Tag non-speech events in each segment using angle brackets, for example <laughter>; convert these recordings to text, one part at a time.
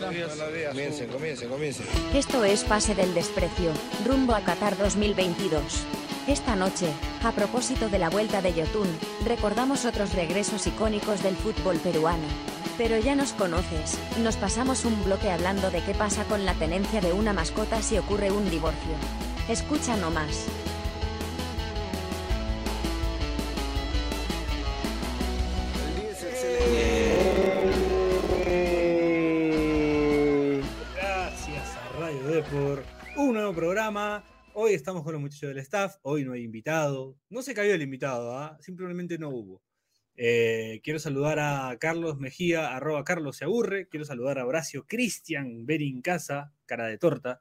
Comiencen, comiencen, comiencen. Esto es Pase del Desprecio, rumbo a Qatar 2022. Esta noche, a propósito de la vuelta de Yotun, recordamos otros regresos icónicos del fútbol peruano. Pero ya nos conoces, nos pasamos un bloque hablando de qué pasa con la tenencia de una mascota si ocurre un divorcio. Escucha nomás. Nuevo programa. Hoy estamos con los muchachos del staff. Hoy no hay invitado. No se cayó el invitado, ¿ah? simplemente no hubo. Eh, quiero saludar a Carlos Mejía, arroba Carlos se aburre. Quiero saludar a Horacio Cristian Berin Casa, cara de torta.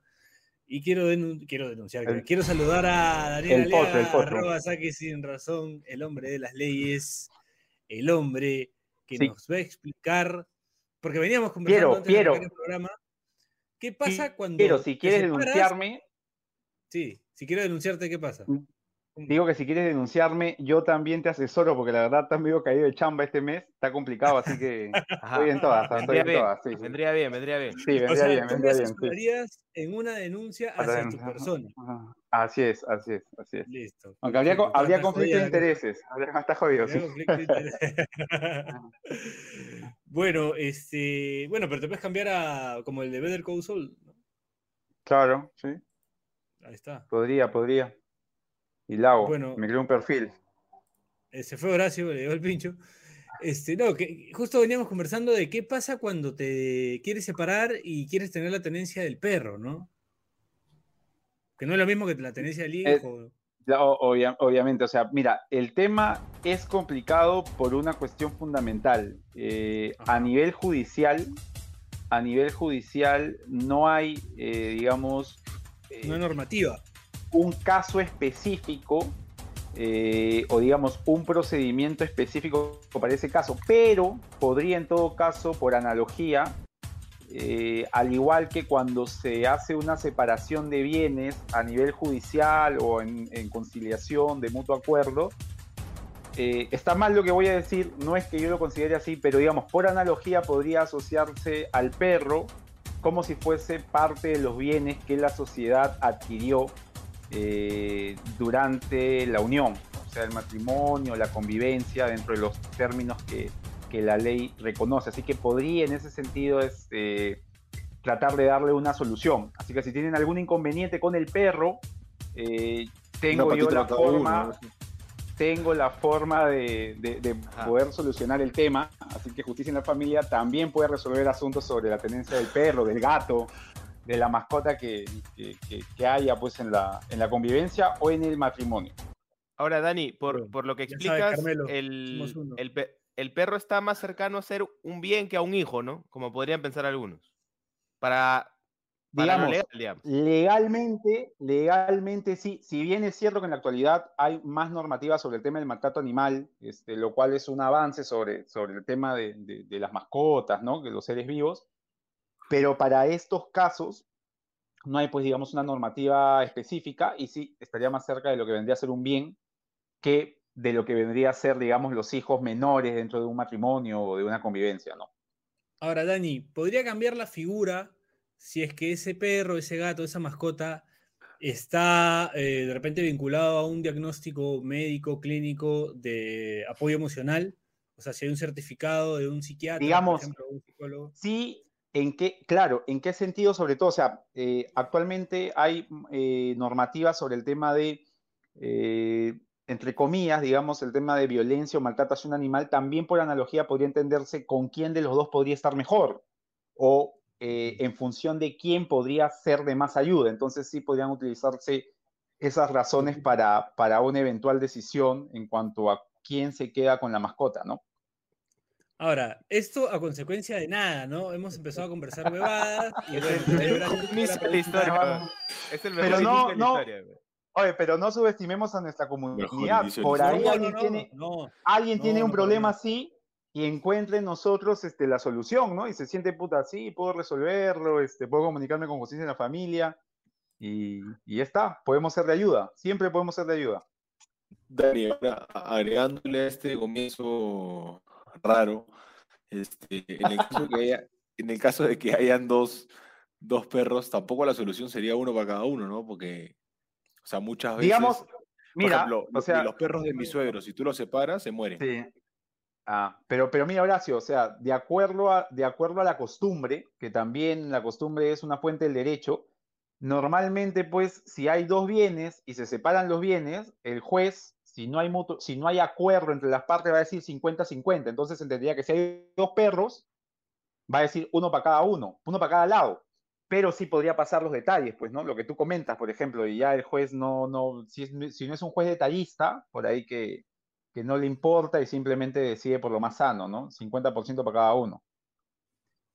Y quiero, denun- quiero denunciar, El- quiero saludar a Daniel el potro, Aliaga, el arroba saque sin razón, el hombre de las leyes, el hombre que Sí. nos va a explicar, porque veníamos conversando Piero, antes Piero. el programa, ¿qué pasa cuando Pero si quieres separas? denunciarme, Sí, si quiero denunciarte, ¿qué pasa? digo que si quieres denunciarme, yo también te asesoro, porque la verdad estás medio caído de chamba este mes, está complicado, así que <laughs> estoy en todas, estoy Vendría en bien, todas, sí, sí. vendría bien, vendría bien. Sí, O vendría sea, bien, tú me vendría bien, en una denuncia hacia tu persona. Ajá. Así es, así es, así es. Listo. Aunque habría, perfecto, habría conflicto de intereses, habría, está jodido, sí. Habría conflicto de intereses. <laughs> bueno, este, bueno, pero te puedes cambiar a como el de Better Call Saul. ¿no? Claro, sí, Ahí está. podría, podría. Y la hago, Bueno. me creo un perfil. Eh, se fue Horacio, le dio el pincho. Este, no, que justo veníamos conversando de qué pasa cuando te quieres separar y quieres tener la tenencia del perro, ¿no? Que no es lo mismo que la tenencia del Es- hijo. Obvia- obviamente, o sea, mira, el tema es complicado por una cuestión fundamental. Eh, a nivel judicial, a nivel judicial no hay, eh, digamos, eh, No hay normativa. un caso específico eh, o digamos un procedimiento específico para ese caso, pero podría en todo caso, por analogía, eh, al igual que cuando se hace una separación de bienes a nivel judicial o en, conciliación de mutuo acuerdo, eh, está mal lo que voy a decir, no es que yo lo considere así, pero digamos, por analogía podría asociarse al perro como si fuese parte de los bienes que la sociedad adquirió eh, durante la unión, o sea, el matrimonio, la convivencia, dentro de los términos que, que la ley reconoce. Así que podría en ese sentido este, tratar de darle una solución. Así que si tienen algún inconveniente con el perro, eh, tengo yo la forma, uno, tengo la forma de, de- de Ajá. poder solucionar el tema. Así que Justicia en la Familia también puede resolver asuntos sobre la tenencia del perro, del gato, de la mascota que, que- que- que haya pues en la, en la convivencia o en el matrimonio. Ahora, Dani, por, lo que sabes, explicas, Carmelo, el, el el perro está más cercano a ser un bien que a un hijo, ¿no? Como podrían pensar algunos. Para, para Digamos, legal, digamos. Legalmente, legalmente sí, si bien es cierto que en la actualidad hay más normativa sobre el tema del maltrato animal, este, lo cual es un avance sobre, sobre el tema de, de- de las mascotas, ¿no? De los seres vivos, pero para estos casos no hay, pues, digamos, una normativa específica y sí estaría más cerca de lo que vendría a ser un bien que de lo que vendría a ser, digamos, los hijos menores dentro de un matrimonio o de una convivencia, ¿no? Ahora, Dani, ¿podría cambiar la figura si es que ese perro, ese gato, esa mascota está eh, de repente vinculado a un diagnóstico médico, clínico de apoyo emocional? O sea, si hay un certificado de un psiquiatra, Digamos, por ejemplo, un psicólogo. Sí, en qué, claro, en qué sentido sobre todo, o sea, eh, actualmente hay eh, normativas sobre el tema de, eh, entre comillas, digamos, el tema de violencia o maltrato hacia un animal, también por analogía podría entenderse con quién de los dos podría estar mejor o eh, en función de quién podría ser de más ayuda. Entonces sí podrían utilizarse esas razones para, para una eventual decisión en cuanto a quién se queda con la mascota, ¿no? Ahora, esto a consecuencia de nada, ¿no? Hemos empezado a conversar huevadas y <laughs> Es el mejor inicio de la historia. Pero no, no. Oye, pero no subestimemos a nuestra comunidad. Por ahí No, alguien no, tiene, no, alguien no, tiene un problema así y encuentre en nosotros este, la solución, ¿no? Y se siente puta así, puedo resolverlo, este, puedo comunicarme con justicia en la familia y, y ya está, podemos ser de ayuda, siempre podemos ser de ayuda. Dani, ahora agregándole a este comienzo raro, este, en el caso que haya, en el caso de que hayan dos, dos perros, tampoco la solución sería uno para cada uno, ¿no? Porque, sea, muchas veces. Digamos, por mira, ejemplo, o los- sea, los perros de mi suegro, si tú los separas, se mueren. Sí. Ah, pero, pero mira, Horacio, o sea, de acuerdo a, de acuerdo a la costumbre, que también la costumbre es una fuente del derecho, normalmente, pues, si hay dos bienes y se separan los bienes, el juez, si no hay mutuo- si no hay acuerdo entre las partes, va a decir 50-50. Entonces entendería que si hay dos perros, va a decir uno para cada uno, uno para cada lado. Pero sí podría pasar los detalles, pues, ¿no? Lo que tú comentas, por ejemplo, y ya el juez no, no, si, es- si no es un juez detallista, por ahí que, que no le importa y simplemente decide por lo más sano, ¿no? 50% para cada uno.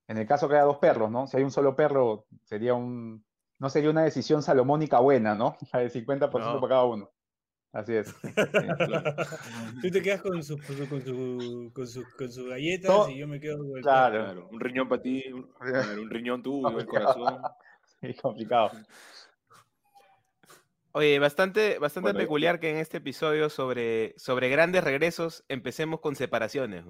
En el caso que haya dos perros, ¿no? Si hay un solo perro, sería un, no sería una decisión salomónica buena, ¿no? <laughs> La de 50% No. para cada uno. Así es. <laughs> Sí. Claro. Tú te quedas con sus con su, con su, con su- con sus galletas y yo me quedo con el Claro. Claro, un riñón para ti, un, <laughs> riñón tuyo, un corazón. Sí, complicado. Oye, bastante, bastante Bueno, peculiar que en este episodio sobre, sobre grandes regresos empecemos con separaciones.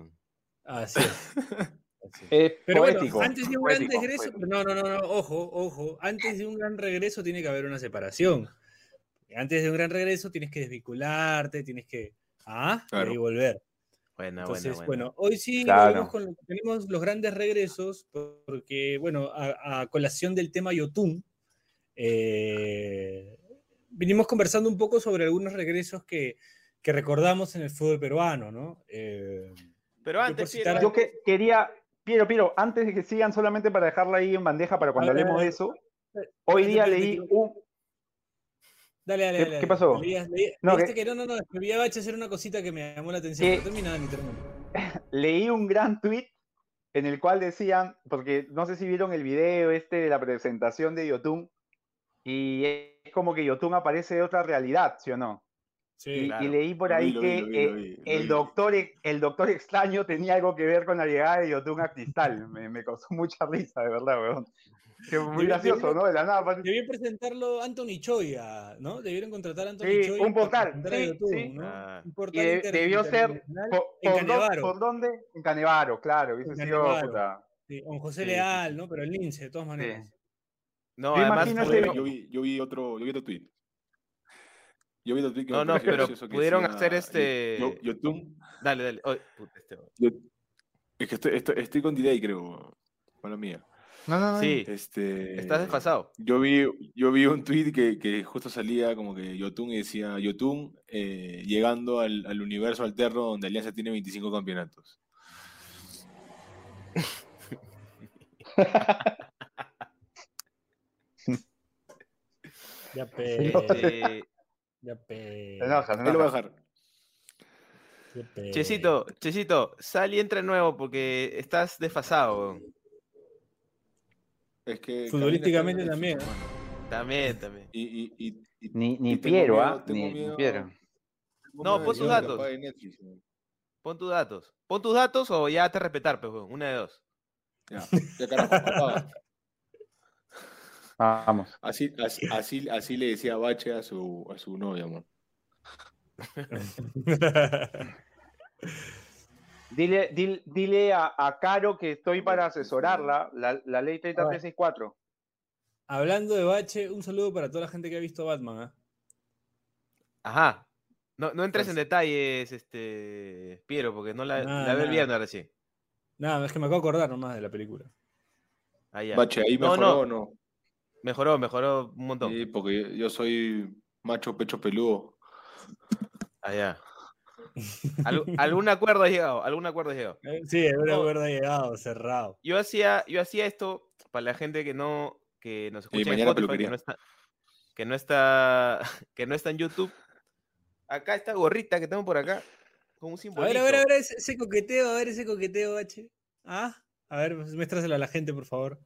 Así es. Así es. Es Pero poético. bueno, antes de un gran regreso, poético. no, no, no, no, ojo, ojo, antes de un gran regreso tiene que haber una separación. Antes de un gran regreso tienes que desvincularte, tienes que, ah, y ahí Claro. volver. Buena, Entonces, buena, bueno, buena. hoy sí Claro. con- tenemos los grandes regresos, porque, bueno, a, a colación del tema Yotun, eh, vinimos conversando un poco sobre algunos regresos que, que recordamos en el fútbol peruano, ¿no? Eh, Pero yo antes, por citar- Yo que quería, Piero, Piero, antes de que sigan, solamente para dejarla ahí en bandeja para cuando ver, hablemos de eso, Eh, hoy día leí un... Dale, dale, ¿Qué- dale. qué pasó? Leías- leí- No, que- que no, no, no, me a hacer una cosita que me llamó la atención. Que- pero termina, Dani, termina. <laughs> leí un gran tweet en el cual decían, porque no sé si vieron el video este de la presentación de Yotun, y es como que Yotun aparece de otra realidad, ¿sí o no? Sí, y, y claro. leí por ahí lo que vi, lo vi, eh, lo vi, lo el, doctor, el doctor extraño tenía algo que ver con la llegada de Yotun a Cristal. Me, me causó mucha risa, de verdad, weón. Que <laughs> muy gracioso, ¿no? De la nada. Debían presentarlo Anthony Choi, a- ¿no? Debieron contratar a Anthony Sí, Choi. un portal, sí, YouTube, sí. ¿no? Ah. Un portal debió ser por, en por dó- Canevaro. ¿por dónde? En Canevaro, claro. Hubiese sido, puta. Sí, con José Leal, ¿no? Pero el lince, de todas maneras. No, Yo además Yo vi, yo vi otro, yo vi otro tweet. Yo vi otro tweet que No, no, pero pudieron hacer este- yo- Yotun, Dale, dale. Puta, este- yo- es que estoy, estoy, estoy con delay, creo, con la mía. No, no, no. Sí, Este, estás desfasado. Yo vi, yo vi un tweet que, que justo salía como que Yotun y decía Yotun eh, llegando al, al universo alterno donde Alianza tiene 25 campeonatos. Ya <laughs> pe. No Este, Ya pe. Se enoja, se Ahí lo voy a enoja. dejar. Chesito, Chesito, sal y entra de nuevo porque estás desfasado. Es que Futbolísticamente también, hermano. También, también. Y, y, y, y- Ni, ni Piero, ¿ah? Ni, Piero. No, pon tus datos. apague Netflix, ¿no? Pon tus datos. Pon tus datos o ya te respetar, pues. Una de dos. Ya, ya carajo. <laughs> Vamos. Así, así, así, así le decía Bache a su, a su novia, amor. <laughs> <laughs> Dile, dile, dile a, a Caro que estoy para asesorarla, la, la ley 3364. Hablando de Bache, un saludo para toda la gente que ha visto Batman. ¿ah? Ajá. No, no entres en detalles, este, Piero, porque no la, Nada, la ve el recién. Nada, es que me acabo de acordar nomás de la película. Ah, ya. Bache, ahí No, mejoró no. o no. Mejoró, mejoró un montón. Sí, porque yo- soy macho pecho peludo. Ah, Algu- <laughs> ¿Algún acuerdo ha llegado? ¿Algún acuerdo ha llegado? Eh, Sí, No. acuerdo ha llegado, cerrado. Yo hacía, yo hacía esto para la gente que no, que nos escucha en Spotify, que no está, que no está, <laughs> que no está en YouTube. Acá esta gorrita que tengo por acá, con un A simbolito. ver, a ver, a ver ese, ese coqueteo, a ver ese coqueteo, Bache. Ah, a ver, pues, muéstraselo a la gente, por favor.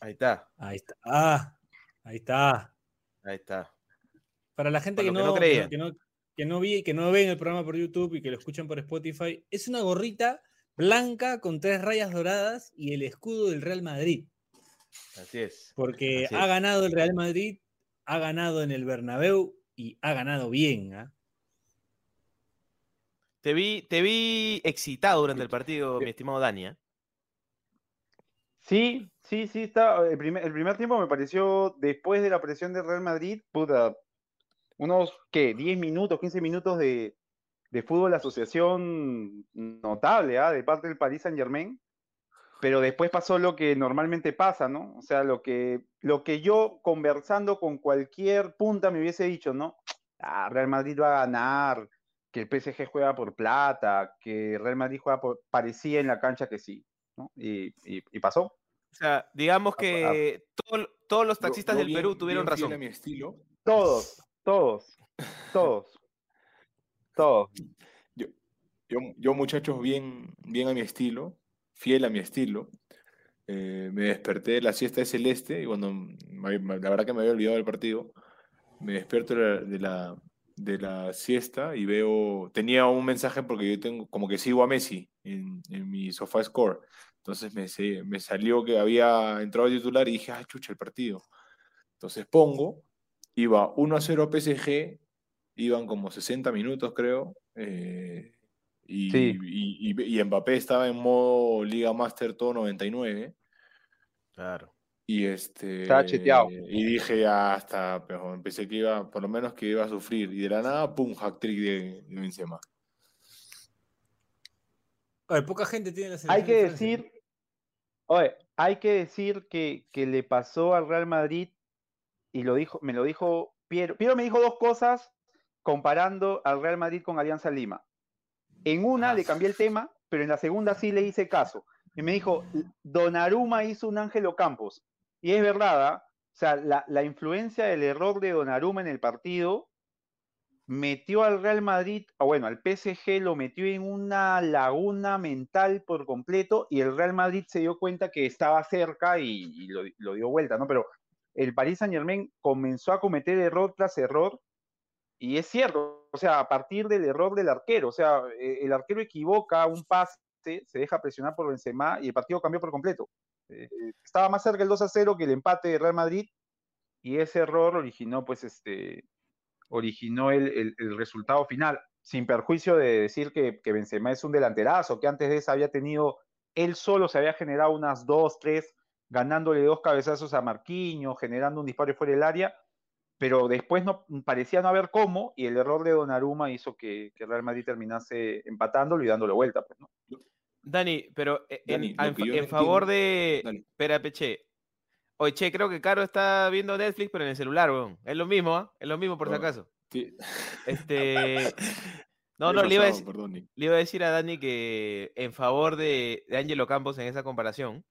Ahí está, Ahí está. Ah, ahí está. ahí está. Para la gente Para que que no, no que, creían. no, que, no, vi, que no ven el programa por YouTube y que lo escuchan por Spotify, es una gorrita blanca con tres rayas doradas y el escudo del Real Madrid. Así es. Porque Así ha ganado el Real Madrid, ha ganado en el Bernabéu y ha ganado bien. ¿ah? Te vi, te vi excitado durante el partido, mi estimado Dania. Sí, sí, sí, está. El primer, el primer tiempo me pareció, después de la presión del Real Madrid, puta, unos, ¿qué? 10 minutos, 15 minutos de, de fútbol asociación notable, ¿ah? De parte del Paris Saint Germain. Pero después pasó lo que normalmente pasa, ¿no? O sea, lo que, lo que yo conversando con cualquier punta me hubiese dicho, ¿no? Ah, Real Madrid va a ganar, que el PSG juega por plata, que Real Madrid juega por. parecía en la cancha que sí, ¿no? Y, y, y pasó. O sea, digamos que todo- todos los taxistas yo del bien- Perú tuvieron razón. mi estilo. Todos, todos, todos, todos. Yo, yo, muchachos, bien, bien a mi estilo, fiel a mi estilo. eh, me desperté de la siesta de Celeste y cuando la verdad que me había olvidado del partido, me despierto de la, de la, siesta y veo, tenía un mensaje porque yo tengo, como que sigo a Messi en, mi sofá score. Entonces me, me salió que había entrado titular y dije, ah, chucha, el partido. Entonces pongo, iba 1 a 0 PSG, iban como 60 minutos, creo. eh, y, Sí. y, y- y Mbappé estaba en modo Liga Master todo 99. Claro. Y este. Estaba cheteado. Y dije, ya hasta, pero pensé que iba, por lo menos que iba a sufrir. Y de la nada, pum, hack trick de, de Benzema. A ver, poca gente tiene la Hay selección que de Francia, decir, oye, hay que decir que, que le pasó al Real Madrid y lo dijo, me lo dijo Piero. Piero me dijo dos cosas comparando al Real Madrid con Alianza Lima. En una Ajá. le cambié el tema, pero en la segunda sí le hice caso. Y me dijo, Donaruma hizo un Ángelo Campos. Y es verdad, ¿ah? o sea, la, la influencia del error de Donaruma en el partido metió al Real Madrid, o bueno, al PSG lo metió en una laguna mental por completo y el Real Madrid se dio cuenta que estaba cerca y, y lo, lo dio vuelta, ¿no? Pero el Paris Saint Germain comenzó a cometer error tras error y es cierto, o sea, a partir del error del arquero, o sea, eh, el arquero equivoca un pase, se deja presionar por Benzema y el partido cambió por completo. Eh, estaba más cerca el 2 a 0 que el empate de Real Madrid y ese error originó pues este originó el, el, resultado final, sin perjuicio de decir que, que, Benzema es un delanterazo, que antes de eso había tenido, él solo se había generado unas dos, tres, ganándole dos cabezazos a Marquinhos, generando un disparo fuera del área, pero después no parecía no haber cómo, y el error de Donnarumma hizo que, que Real Madrid terminase empatándolo y dándole vuelta. Pues, ¿no? Dani, pero Dani, en, favor de... Dale. Espera, Peche. Oye, che, creo que Caro está viendo Netflix, pero en el celular, weón. Es lo mismo, ¿ah? Es lo mismo, por si acaso. Sí. Este... <laughs> No, no, le iba, a le iba a decir a Dani que en favor de, de Ángelo Campos en esa comparación,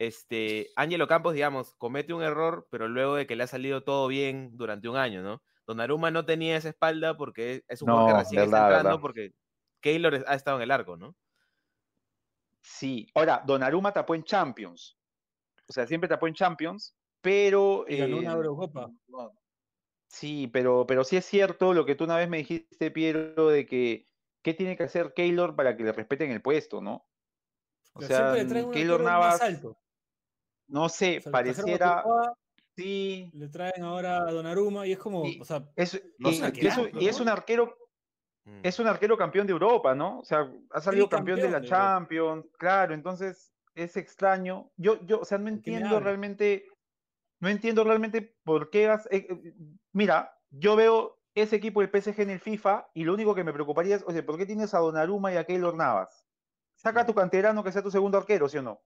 este, Ángelo Campos, digamos, comete un error, pero luego de que le ha salido todo bien durante un año, ¿no? Donnarumma no tenía esa espalda porque es un jugador que No, recién está entrando verdad. porque Keylor ha estado en el arco, ¿no? Sí, ahora, Donnarumma tapó en Champions, o sea, siempre tapó en Champions, pero... Y ganó una eh, Eurocopa. no. Sí, pero, pero sí es cierto lo que tú una vez me dijiste, Piero, de que qué tiene que hacer Keylor para que le respeten el puesto, ¿no? O Pero sea, siempre le traen un Keylor Navas, más alto. No sé, O sea, pareciera, sí, le traen ahora a Donnarumma y es como, Y- o sea, es, No y, es un- ¿no? y es un arquero, Mm. es un arquero campeón de Europa, ¿no? O sea, ha salido campeón de la Europa. Champions, claro, entonces es extraño. Yo, yo, o sea, no entiendo realmente, no entiendo realmente por qué has- eh, eh, mira, yo veo ese equipo del PSG en el FIFA y lo único que me preocuparía es, oye, ¿por qué tienes a Donnarumma y a Keylor Navas? Saca a tu canterano que sea tu segundo arquero, ¿sí o no?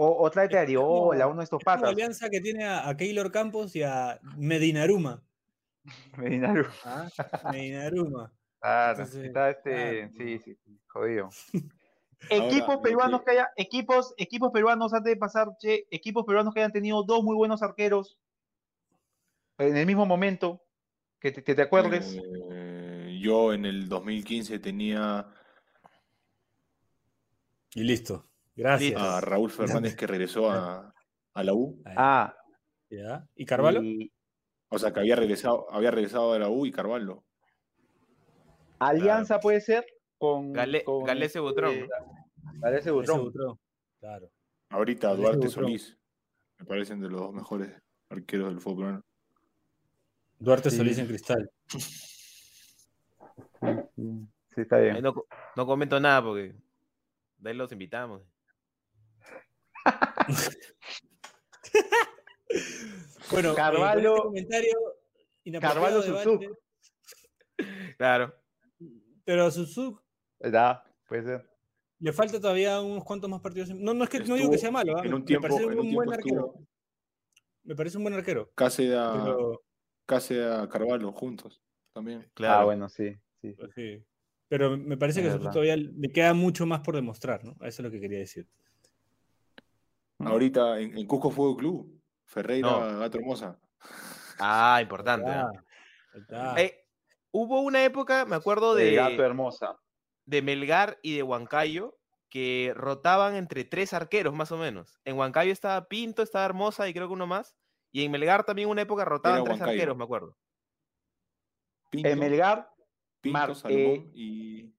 O, o tráete a Es Ariola, uno de estos patas. alianza que tiene a, a Keylor Campos y a Medinaruma. <laughs> Medinaruma. ¿ah? Medinaruma. Claro, Entonces, está este, claro, sí, sí, sí, jodido. <laughs> Equipos peruanos que- que haya, equipos, equipos peruanos antes de pasar, che, equipos peruanos que hayan tenido dos muy buenos arqueros en el mismo momento, que te, que te acuerdes. Eh, yo en el 2015 tenía Y listo. Gracias. A Raúl Fernández que regresó a, a la U. Ah. ¿Y Carvalho? y O sea, que había regresado, había regresado a la U y Carvalho. Alianza puede ser con, Gale- con, Galese Butrón, este, Galese Ese Butrón. Butrón. Claro. Ahorita Duarte Butrón. Solís. Me parecen de los dos mejores arqueros del fútbol. Duarte Sí. Solís en cristal. Sí, está bien. no, no comento nada porque de ahí los invitamos. <laughs> Bueno, eh, con Carvalho- este comentario Carvalho Suzuki. Claro. Pero a Suzuki ¿Verdad? Puede ser. le falta todavía unos cuantos más partidos. No, no es que no digo que sea malo, ¿ah? en me- un me tiempo, parece en un un buen tiempo arquero. estuvo Me parece un buen arquero. Cáceres Pero, Cáceres Carvalho juntos también. Claro. Ah, bueno, sí. sí, pues. Pero me parece Es que a todavía le queda mucho más por demostrar, ¿no? Eso es lo que quería decir. Ahorita en, en Cusco Fútbol Club, Ferreira, No. Gato Hermosa. Ah, <laughs> importante. Ah, ¿eh? Eh, hubo una época, me acuerdo De de, gato hermosa. de Melgar y de Huancayo que rotaban entre tres arqueros más o menos. En Huancayo estaba Pinto, estaba Hermosa y creo que uno más. Y en Melgar también una época rotaban Era tres Huancayo. arqueros, me acuerdo. Pinto, En Melgar, Pinto, Mar- eh, y.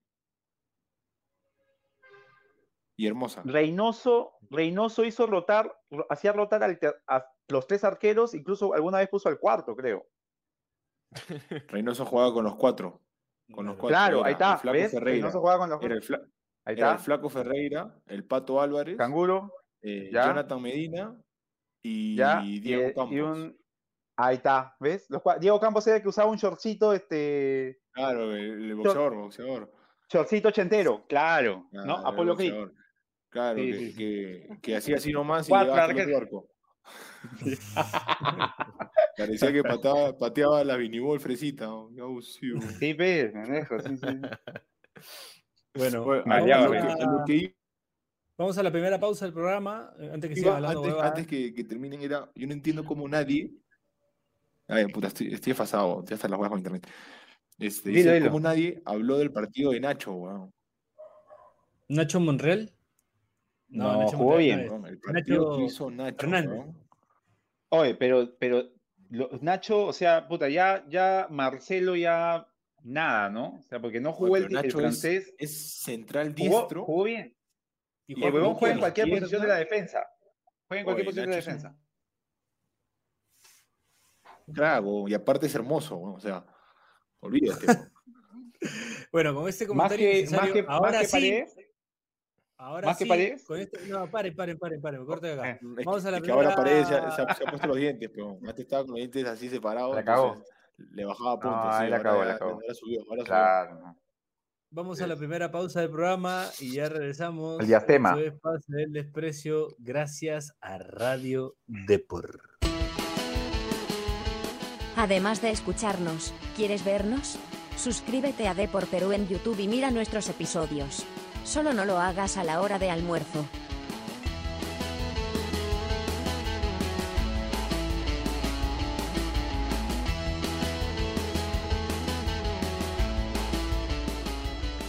Y Hermosa. Reynoso, Reynoso hizo rotar, ro- hacía rotar a los tres arqueros, incluso alguna vez puso al cuarto, creo. <laughs> Reynoso jugaba con los cuatro. Con los cuatro. Claro, era ahí está, el Flaco ¿ves? Ferreira. Reynoso jugaba con los Era el, Fla- Ahí era el está. Flaco Ferreira, el Pato Álvarez, Canguro, eh, ya. Jonathan Medina y ya. Diego y- Campos. y un- Ahí está, ¿ves? Los Diego Campos era el que usaba un shortcito, este, Claro, el, el boxeador, boxeador. shortcito ochentero, claro, ¿no? Claro, Apolo Creed. Claro, Sí, que, sí, sí. que- que hacía así nomás y Cuatro llegaba el arqueros. otro arco. Parecía que pateaba, pateaba la vinibol fresita. ¿no? Qué abusivo. Sí, pues, pendejo, sí, sí. Bueno, Bueno, a lo que- a, a lo que vamos a la primera pausa del programa, eh, antes que iba, hablando antes, antes que, que terminen, era. Yo no entiendo cómo nadie. Ay, puta, estoy, estoy desfasado. Ya están las huevas con internet. Este, dice, dilo. cómo nadie habló del partido de Nacho, weón. Nacho Monreal. No, Nacho jugó bien. no El partido Nacho que hizo Nacho. Oye, pero, pero lo- Nacho, o sea, puta, ya, ya Marcelo ya nada, ¿no? O sea, porque no jugó Oye, el, el es- francés, Es central jugó, diestro. jugó bien. Y el huevón juega en cualquier izquierda. posición de la defensa. Juega en cualquier Oye, posición de la un- defensa. Trago, y aparte es hermoso, o sea, olvídate. <laughs> Bueno, con este Más comentario que, más que, ahora más que sí, Paredes, ahora más que sí, Paredes. con este, no, paren, paren, paren, paren, me corto de acá. Eh, Es Vamos que, a la es que ahora primera- Paredes se, se ha, se ha puesto los dientes, pero antes estaba con los dientes así separados. La cagó. entonces Le bajaba puntos. No, sí, ahí la ya- la cagó. ahora subió, ahora subió. claro. ¿no? Vamos a la primera pausa del programa y ya regresamos. El diastema. Es Pase del Desprecio, gracias a Radio Depor. Además de escucharnos, ¿quieres vernos? Suscríbete a Depor Perú en YouTube y mira nuestros episodios. Solo no lo hagas a la hora de almuerzo.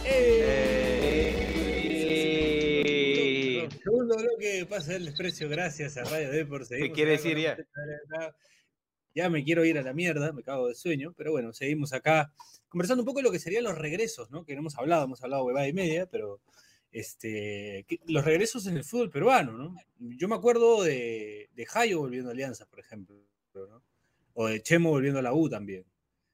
Eh. Segundo bloque de Pase del Desprecio, gracias a Radio Depor. Seguimos quiere acá decir con ya? Ya me quiero ir a la mierda, me cago de sueño, pero bueno, seguimos acá conversando un poco de lo que serían los regresos, ¿no? Que no hemos hablado, hemos hablado huevada y media, pero este, que- los regresos en el fútbol peruano, ¿no? Yo me acuerdo de, de Jayo volviendo a Alianza, por ejemplo, ¿no? O de Chemo volviendo a la U también.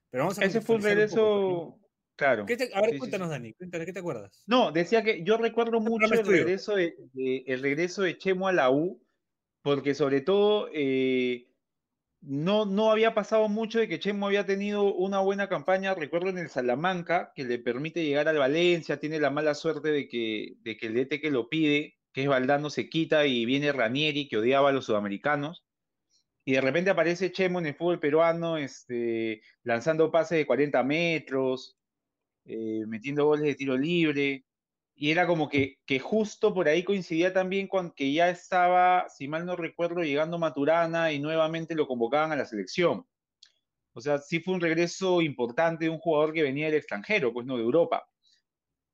Pero vamos a Ese fue un regreso, claro. ¿no? ¿Qué te- a ver, Sí, sí, cuéntanos, Dani, cuéntanos, ¿qué te acuerdas? No, decía que yo recuerdo mucho el regreso de, de- el regreso de Chemo a la U, porque sobre todo eh, no, no había pasado mucho de que Chemo había tenido una buena campaña, recuerdo en el Salamanca, que le permite llegar al Valencia, tiene la mala suerte de que, de que el DT que lo pide, que es Valdano, se quita y viene Ranieri, que odiaba a los sudamericanos. Y de repente aparece Chemo en el fútbol peruano, este, lanzando pases de 40 metros, eh, metiendo goles de tiro libre. Y era como que, que justo por ahí coincidía también con que ya estaba, si mal no recuerdo, llegando Maturana y nuevamente lo convocaban a la selección. O sea, sí fue un regreso importante de un jugador que venía del extranjero, pues no de Europa.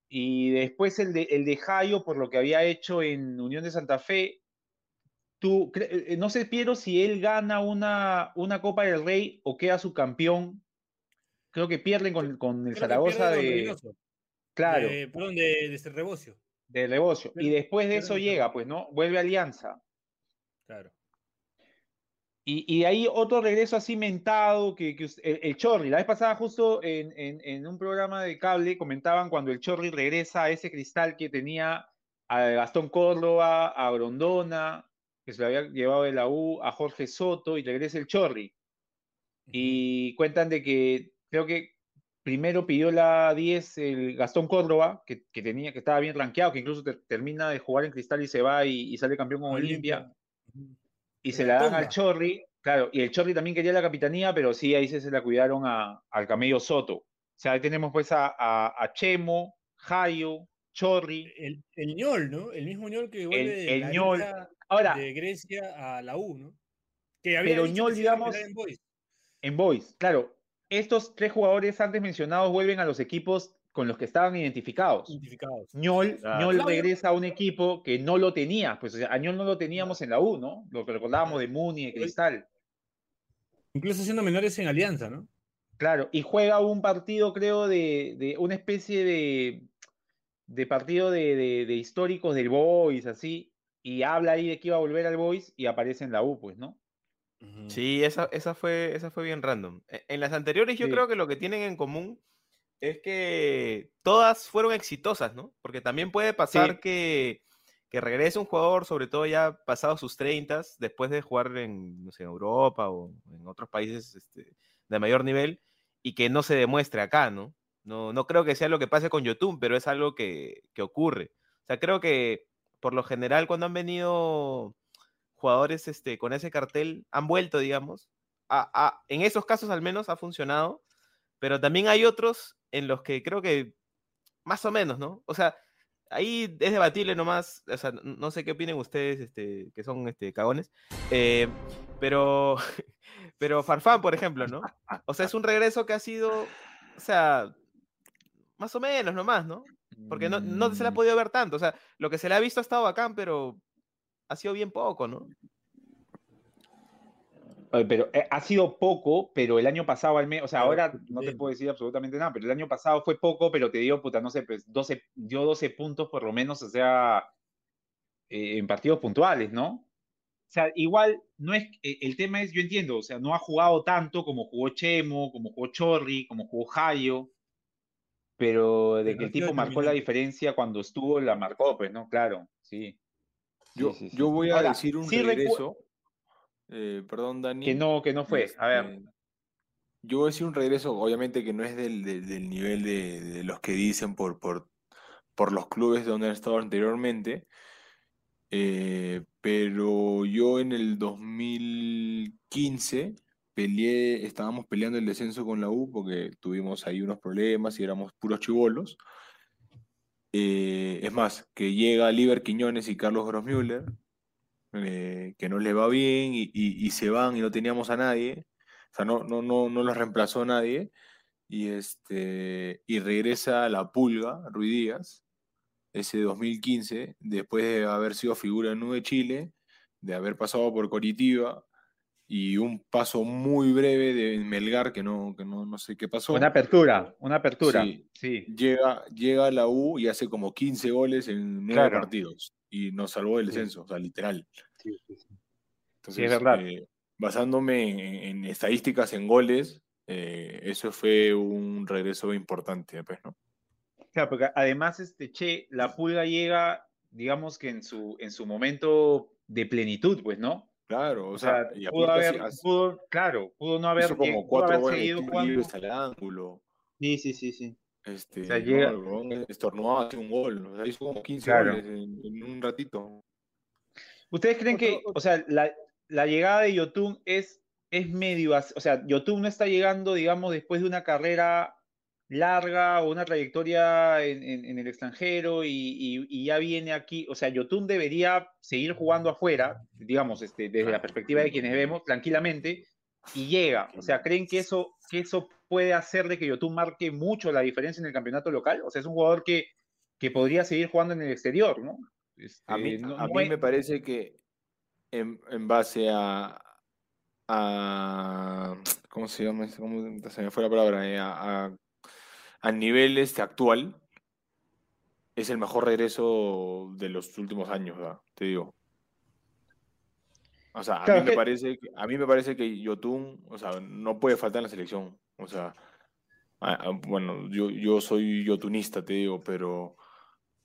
Y después el de, el de Jayo, por lo que había hecho en Unión de Santa Fe, tú, eh, no sé, Piero, si él gana una, una Copa del Rey o queda subcampeón. Creo que pierden con, con el Creo Zaragoza de... Claro, de- perdón, de, de este Rebocio. de Rebocio. Y después de eso llega, pues, ¿no? Vuelve a Alianza. Claro. Y, y de ahí otro regreso así mentado, que, que el, el Chorri, la vez pasada justo en, en- en un programa de cable comentaban cuando el Chorri regresa a ese cristal que tenía a Gastón Córdoba, a Grondona, que se lo había llevado de la U, a Jorge Soto y regresa el Chorri. Y cuentan de que creo que primero pidió la 10 el Gastón Córdoba, que, que tenía, que estaba bien rankeado, que incluso te- termina de jugar en Cristal y se va y, y sale campeón con Olimpia. Y se la dan al. Chorri, claro, y el Chorri también quería la capitanía, pero sí, ahí se, se la cuidaron a- al Camello Soto. O sea, ahí tenemos pues a, a, a Chemo, Jayo, Chorri. El, el ñol, ¿no? El mismo ñol que vuelve de el la ñol. Ahora, de Grecia a la U, ¿no? Que había Pero ñol, digamos, en Boys. en Boys, claro, estos tres jugadores antes mencionados vuelven a los equipos con los que estaban identificados. identificados. Ñol, Claro. Ñol regresa a un equipo que no lo tenía, pues o sea, a Ñol no lo teníamos en la U, ¿no? Lo que recordábamos de Muni, de Cristal. Incluso siendo menores en Alianza, ¿no? Claro, y juega un partido, creo, de, de una especie de, de partido de, de- de históricos del Boys, así, y habla ahí de que iba a volver al Boys y aparece en la U, pues, ¿no? Sí, esa, esa, fue, esa fue bien random. E- En las anteriores yo Sí. creo que lo que tienen en común es que todas fueron exitosas, ¿no? Porque también puede pasar Sí. que, que regrese un jugador, sobre todo ya pasados sus 30, después de jugar en, no sé, en Europa o en otros países este, de mayor nivel, y que no se demuestre acá, ¿no? No, no creo que sea lo que pase con Yotun, pero es algo que, que ocurre. O sea, creo que por lo general cuando han venido jugadores este, con ese cartel han vuelto, digamos. A, a- en esos casos al menos ha funcionado, pero también hay otros en los que creo que más o menos, ¿no? O sea, ahí es debatible nomás, o sea, no sé qué opinen ustedes, este, que son este, cagones, eh, pero, <laughs> pero Farfán, por ejemplo, ¿no? O sea, es un regreso que ha sido, o sea, más o menos nomás, ¿no? Porque no, no se le ha Mm, podido ver tanto, o sea, lo que se le ha visto ha estado bacán, pero ha sido bien poco, ¿no? Pero eh, ha sido poco, pero el año pasado al menos, o sea, ahora no te puedo decir absolutamente nada, pero el año pasado fue poco, pero te dio, puta, no sé, pues 12, dio 12 puntos por lo menos, o sea, eh, en partidos puntuales, ¿no? O sea, igual, no es, eh, el tema es, yo entiendo, o sea, no ha jugado tanto como jugó Chemo, como jugó Chorri, como jugó Jayo, pero de Pero que el tipo marcó la diferencia cuando estuvo, la marcó, pues, ¿no? Claro, sí. Yo, sí, sí. yo voy a Ahora, decir un regreso. eh, perdón, Dani. Que no, que no fue. A ver. este, Yo voy a decir un regreso, obviamente que no es del, del- del nivel de, de los que dicen por, por, por los clubes donde han estado anteriormente, eh, pero yo en el 2015 peleé, estábamos peleando el descenso con la U porque tuvimos ahí unos problemas y éramos puros chivolos. Eh, es más, que llega Liber Quiñones y Carlos Grossmüller, eh, que no les va bien y, se van y no teníamos a nadie. O sea, no, no, no, no los reemplazó nadie. Y, este, y regresa la Pulga, Rui Díaz, ese 2015, después de haber sido figura en U de Chile, de haber pasado por Coritiba y un paso muy breve de Melgar, que no, que no, no sé qué pasó. Una apertura, una apertura. Sí. Sí. Llega, llega a la U y hace como 15 goles en nueve Claro. partidos y nos salvó del Sí. descenso, o sea, literal. Sí, sí, sí. Entonces, es verdad. eh, basándome en, en estadísticas, en goles, eh, eso fue un regreso importante, pues, ¿no? Claro, porque además, este, che, la pulga llega, digamos que en su, en su momento de plenitud, pues, ¿no? Claro, o, O sea, sea, y pudo haber, así- pudo, claro, pudo no haber, como pudo cuatro haber goles de seguido libres al ángulo. Sí, sí, sí, sí. Este, sea, no, llega- estornudó hace un gol, o sea, hizo como 15 Claro. goles en, en un ratito. ¿Ustedes creen que, o sea, la, la llegada de Yotun es, es medio, o sea, Yotun no está llegando, digamos, después de una carrera larga o una trayectoria en, en- en el extranjero y, y- y ya viene aquí, o sea, Yotun debería seguir jugando afuera, digamos, este, desde la perspectiva de quienes vemos, tranquilamente, y llega. O sea, ¿creen que eso, que eso puede hacer de que Yotun marque mucho la diferencia en el campeonato local? O sea, es un jugador que, que podría seguir jugando en el exterior, ¿no? A mí, Este, no- a no mí es- me parece que en, en base a, a- ¿Cómo se llama? ¿Cómo se me fue la palabra? Eh, a, a- al nivel este actual, es el mejor regreso de los últimos años, ¿verdad? Te digo. O sea, a Claro, mí me que- parece que, a mí me parece que Yotun, o sea, no puede faltar en la selección. O sea, a- a- bueno, yo, yo soy yotunista, te digo, pero,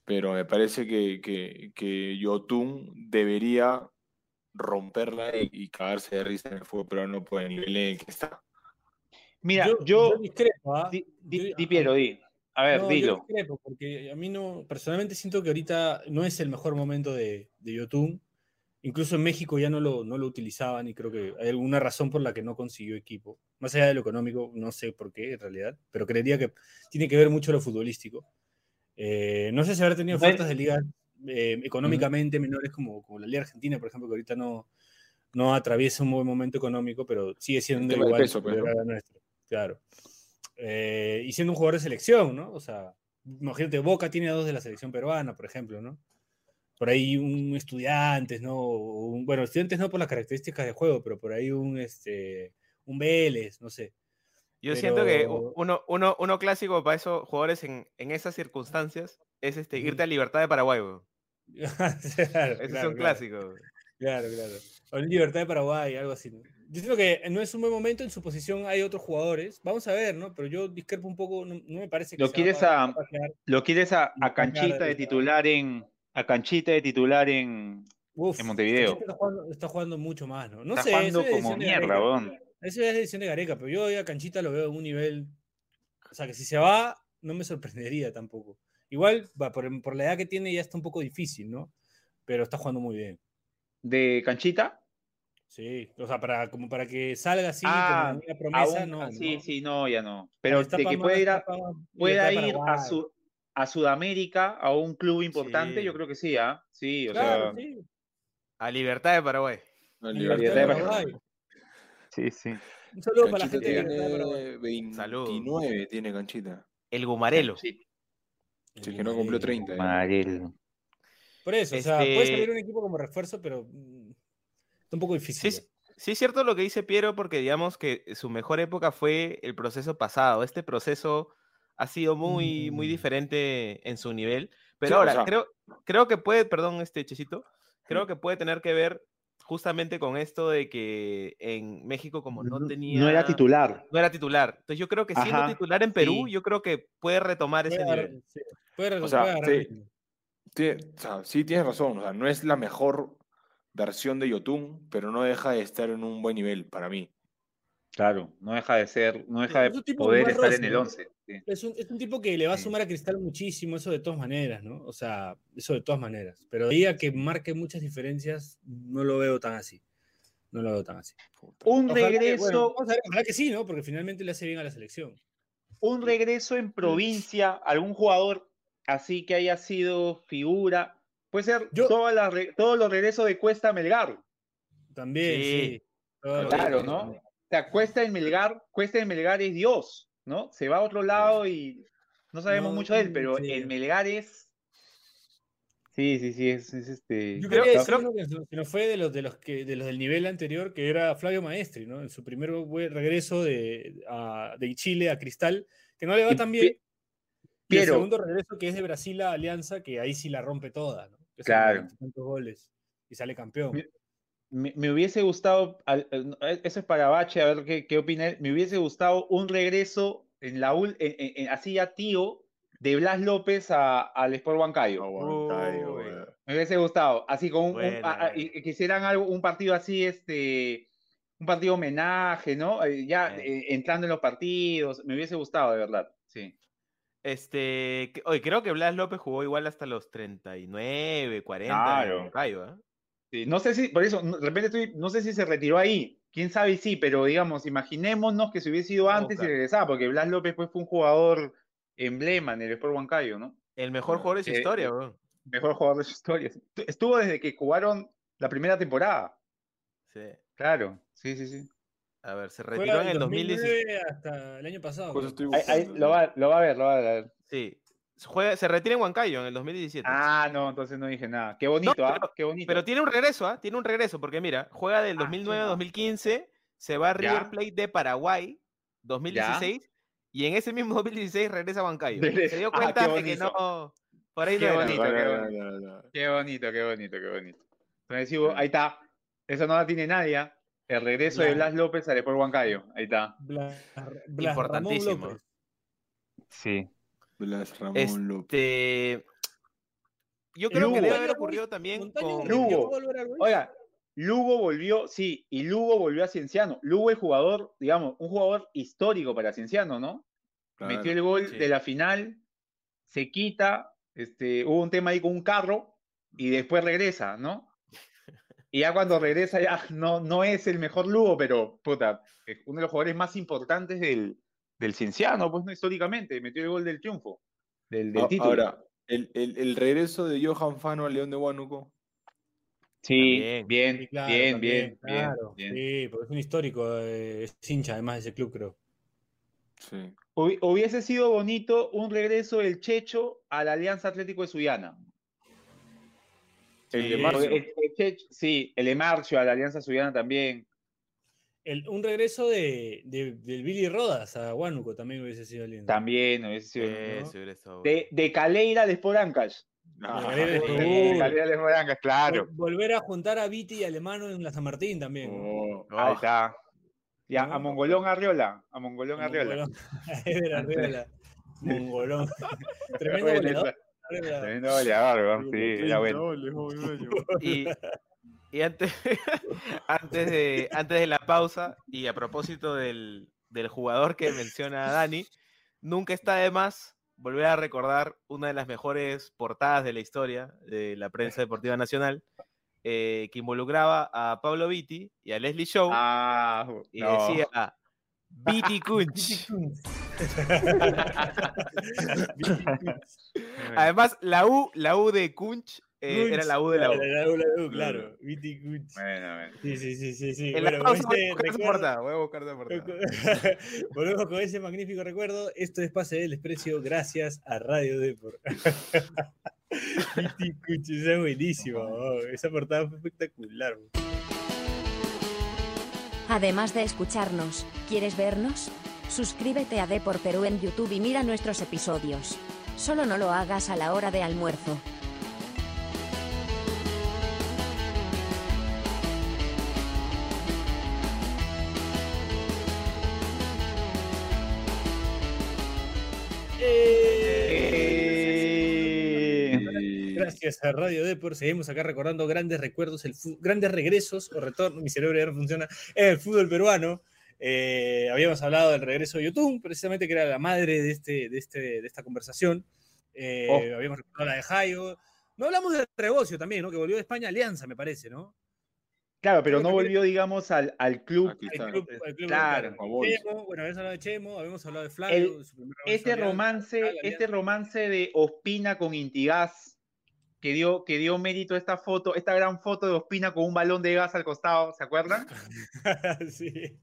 pero me parece que, que, que Yotun debería romperla y, y cagarse de risa en el fútbol peruano por el nivel en el que está. Mira, yo. discrepo, ¿ah? Di, di- Yo- di, Piero, di. A ver, No, yo dilo. discrepo, porque a mí no, personalmente siento que ahorita no es el mejor momento de, de Yotun. Incluso en México ya no lo, no lo utilizaban y creo que hay alguna razón por la que no consiguió equipo. Más allá de lo económico, no sé por qué en realidad, pero creería que tiene que ver mucho lo futbolístico. Eh, no sé si habrá tenido ofertas de ligas eh, económicamente menores como, como la Liga Argentina, por ejemplo, que ahorita no, no atraviesa un buen momento económico, pero sigue siendo igual peso, pues, la nuestra. Claro. Eh, y siendo un jugador de selección, ¿no? O sea, imagínate, Boca tiene a dos de la selección peruana, por ejemplo, ¿no? Por ahí un estudiantes, ¿no? Un- bueno, estudiantes no por las características de juego, pero por ahí un, este, un Vélez, no sé. Yo siento que uno, uno, uno clásico para esos jugadores en, en esas circunstancias es este, irte a Libertad de Paraguay. <laughs> Claro, Ese es claro, un claro. clásico. Claro, claro. O Libertad de Paraguay, algo así. ¿no? Yo creo que no es un buen momento, en su posición hay otros jugadores. Vamos a ver, ¿no? Pero yo discrepo un poco, no, no me parece que Lo quieres a- pasear. Lo quieres a, a Canchita de titular en. A Canchita de titular en. Uf, en Montevideo. Está jugando, está jugando mucho más, ¿no? No Está sé, jugando es como mierda, weón. Eso es decisión de Gareca, pero yo a Canchita lo veo en un nivel. O sea, que si se va, no me sorprendería tampoco. Igual, va, por, por la edad que tiene, ya está un poco difícil, ¿no? Pero está jugando muy bien. De Canchita. Sí, o sea, para, como para que salga así, Ah, como una promesa, Aún- no. sí, ¿no? sí, no, ya no. Pero de que pueda ir a, pueda ir a, su, a Sudamérica, a un club importante, Sí. yo creo que sí, ¿ah? Sí, o Claro, sea. sí. A Libertad de Paraguay. La Libertad Libertad de Paraguay. Sí, sí. Un saludo para la gente de Libertad de Paraguay. tiene 29, tiene Canchita. El Gumarelo. Sí. Que no cumplió 30. eh. Marel. Por eso, o sea, puede Este- salir un equipo como refuerzo, pero está un poco Sí, difícil. sí, sí es cierto lo que dice Piero, porque digamos que su mejor época fue el proceso pasado. Este proceso ha sido muy, muy Mm. diferente en su nivel. Pero Sí, o ahora, sea- creo, creo que puede, perdón, este Chesito, creo que puede tener que ver justamente con esto de que en México, como no tenía. No era titular. no era titular. Entonces yo creo que siendo Ajá, titular en Perú, sí. yo creo que puede retomar Puede ese agarrar- nivel. sí, puede O sea, puede agarrar sí. o sea, sí tienes razón, o sea, no es la mejor versión de Yotun, pero no deja de estar en un buen nivel para mí. Claro, no deja de ser, no deja es de poder estar en el ¿no? 11. sí. Es un, es un tipo que le va a sumar a Cristal muchísimo, eso de todas maneras, ¿no? O sea, eso de todas maneras. Pero de ahí a que marque muchas diferencias, no lo veo tan así. No lo veo tan así. Un Ojalá que- regreso, bueno, vamos a ver, ojalá que sí, ¿no? Porque finalmente le hace bien a la selección. un regreso en provincia, algún jugador así que haya sido figura. Puede ser Yo- todas las re- todos los regresos de Cuesta a Melgar. También, Sí. Claro, ¿no? O sea, Cuesta en Melgar, Cuesta en Melgar es Dios, ¿no? Se va a otro lado y no sabemos No, mucho de él, pero sí. en Melgar es. Sí, sí, sí, es, es este. Yo Creo- creo- que se- que no fue de los, de los que de los del nivel anterior, que era Flavio Maestri, ¿no? En su primer buen regreso de, a- de Chile a Cristal, que no le va Y tan bien. Y el segundo regreso que es de Brasil a Alianza, que ahí sí la rompe toda, ¿no? Claro. veintitantos goles y sale campeón. Me, me hubiese gustado, al- al- eh, eso es para Bache, a ver qué, qué opina él. Me hubiese gustado un regreso en la ul- en- en- en- así ya tío de Blas López a- al Sport Huancayo. Me hubiese gustado, así con un, un- a- a- hicieran algo, un partido así, este, un partido homenaje, ¿no? Eh, ya eh, entrando en los partidos, me hubiese gustado, de verdad, sí. Este, que- oye, creo que Blas López jugó igual hasta los 39, 40 en Claro. Huancayo, ¿ah? Sí, no sé si, por eso, de repente estoy, no sé si se retiró ahí, quién sabe si sí, pero digamos, imaginémonos que se hubiese ido antes y regresaba, porque Blas López pues, fue un jugador emblema en el Sport Huancayo, ¿no? El mejor jugador de su eh, historia, eh, weón. Mejor jugador de su historia. Estu- Estuvo desde que jugaron la primera temporada. Sí. Claro, sí, sí, sí. A ver, se retiró en el 2017. 2009 hasta el año pasado. Pues creo. estoy Ahí- ahí buscando, lo, va, lo va a ver, lo va a ver. Sí. Juega, se retira en Huancayo en el 2017. Ah, no, entonces no dije nada. Qué bonito, ¿ah? pero- Qué bonito. Pero tiene un regreso, ¿ah? Tiene un regreso, porque mira, juega del Ah, 2009 a sí, ¿no? 2015, se va a River. Plate de Paraguay, 2016, y en ese mismo 2016 regresa a Huancayo. Regresa. Se dio <laughs> Ah, qué cuenta de que bonito. no, por ahí Qué no era. bonito. No, qué no, bonito. no, no, no. Qué bonito, qué bonito, qué bonito. Entonces, sí, ahí está. Eso no la tiene nadie. ¿ah? El regreso de Blas. López al Sport Huancayo. Ahí está. Blas, Blas Importantísimo. Ramón López. Sí. Blas Ramón López. Este, yo creo que debe haber ocurrido también con... Lugo. Oiga, Lugo volvió, sí, y Lugo volvió a Cienciano. Lugo es jugador, digamos, un jugador histórico para Cienciano, ¿no? Metió el gol Sí. de la final, se quita, este, hubo un tema ahí con un carro y después regresa, ¿no? Y ya cuando regresa ya <laughs> no, no es el mejor Lugo, pero puta, es uno de los jugadores más importantes del, del Cienciano, pues no históricamente, metió el gol del triunfo, del, del A- título. Ahora, el, el- el regreso de Johan Fano al León de Huánuco. sí, También. bien, Sí, claro, bien, también, bien, claro. bien. Sí, porque es un histórico, eh, es hincha además de ese club, creo. Sí. Hubi- Hubiese sido bonito un regreso del Checho a la Alianza Atlético de Sullana. El de marzo. El- sí, el Emarcio a la Alianza Sullana también. El- un regreso de, de- del Billy Rodas a Huánuco también hubiese sido lindo. También hubiese sido. ¿no? sí De, de Caleira Ancash. Ah, Gabriel De. Caleira al Sport Ancash, claro. Vol- Volver a juntar a Viti y Alemano en la San Martín también. ¿no? oh, Ahí Oh, está. Ya, ¿No? a Mongolón Arriola. A Mongolón Arriola. Mongolón. <laughs> Ever Arriola. <laughs> Mongolón. Tremendo goleador. Esa- Arriola. Tremendo goleador, weón, sí, 30 era bueno. goles, joven, año. Y, y antes, <laughs> antes, de, antes de la pausa, y a propósito del, del jugador que menciona Dani, nunca está de más volver a recordar una de las mejores portadas de la historia de la prensa deportiva nacional, eh, que involucraba a Pablo Vitti y a Leslie Show, Ah, y no. decía Vitti <laughs> Kunch. <laughs> <laughs> Además, la U, la U de Kunch eh, era la U de la U. La U, la U, claro. Viti Kunch. Bueno, bueno. Sí, sí, sí, sí. sí. En la Bueno, pausa con voy a buscar recuerdo- portada, voy a buscar portada. Volvemos con ese magnífico recuerdo. Esto es Pase del Desprecio gracias a Radio Depor. Viti Kunch, esa es buenísima. oh, Esa portada fue espectacular. Además de escucharnos, ¿quieres vernos? Suscríbete a Depor Perú en YouTube y mira nuestros episodios. Solo no lo hagas a la hora de almuerzo. Gracias a Radio Depor, seguimos acá recordando grandes recuerdos, el grandes regresos o retornos, mi cerebro ya no funciona, en el fútbol peruano. Eh, habíamos hablado del regreso de YouTube, precisamente que era la madre de, este, de, este, de esta conversación. Eh, Oh. Habíamos recordado la de Jairo. No hablamos de Rebocio también, ¿no? Que volvió de España Alianza, me parece, ¿no? Claro, pero no volvió, digamos, al, al club. Club Claro. Chemo, bueno, habíamos hablado de Chemo, habíamos hablado de Flavio. El- su Este romance, este romance de Ospina con Intigas, que dio, que dio mérito a esta foto, esta gran foto de Ospina con un balón de gas al costado, ¿se acuerdan? <laughs> sí.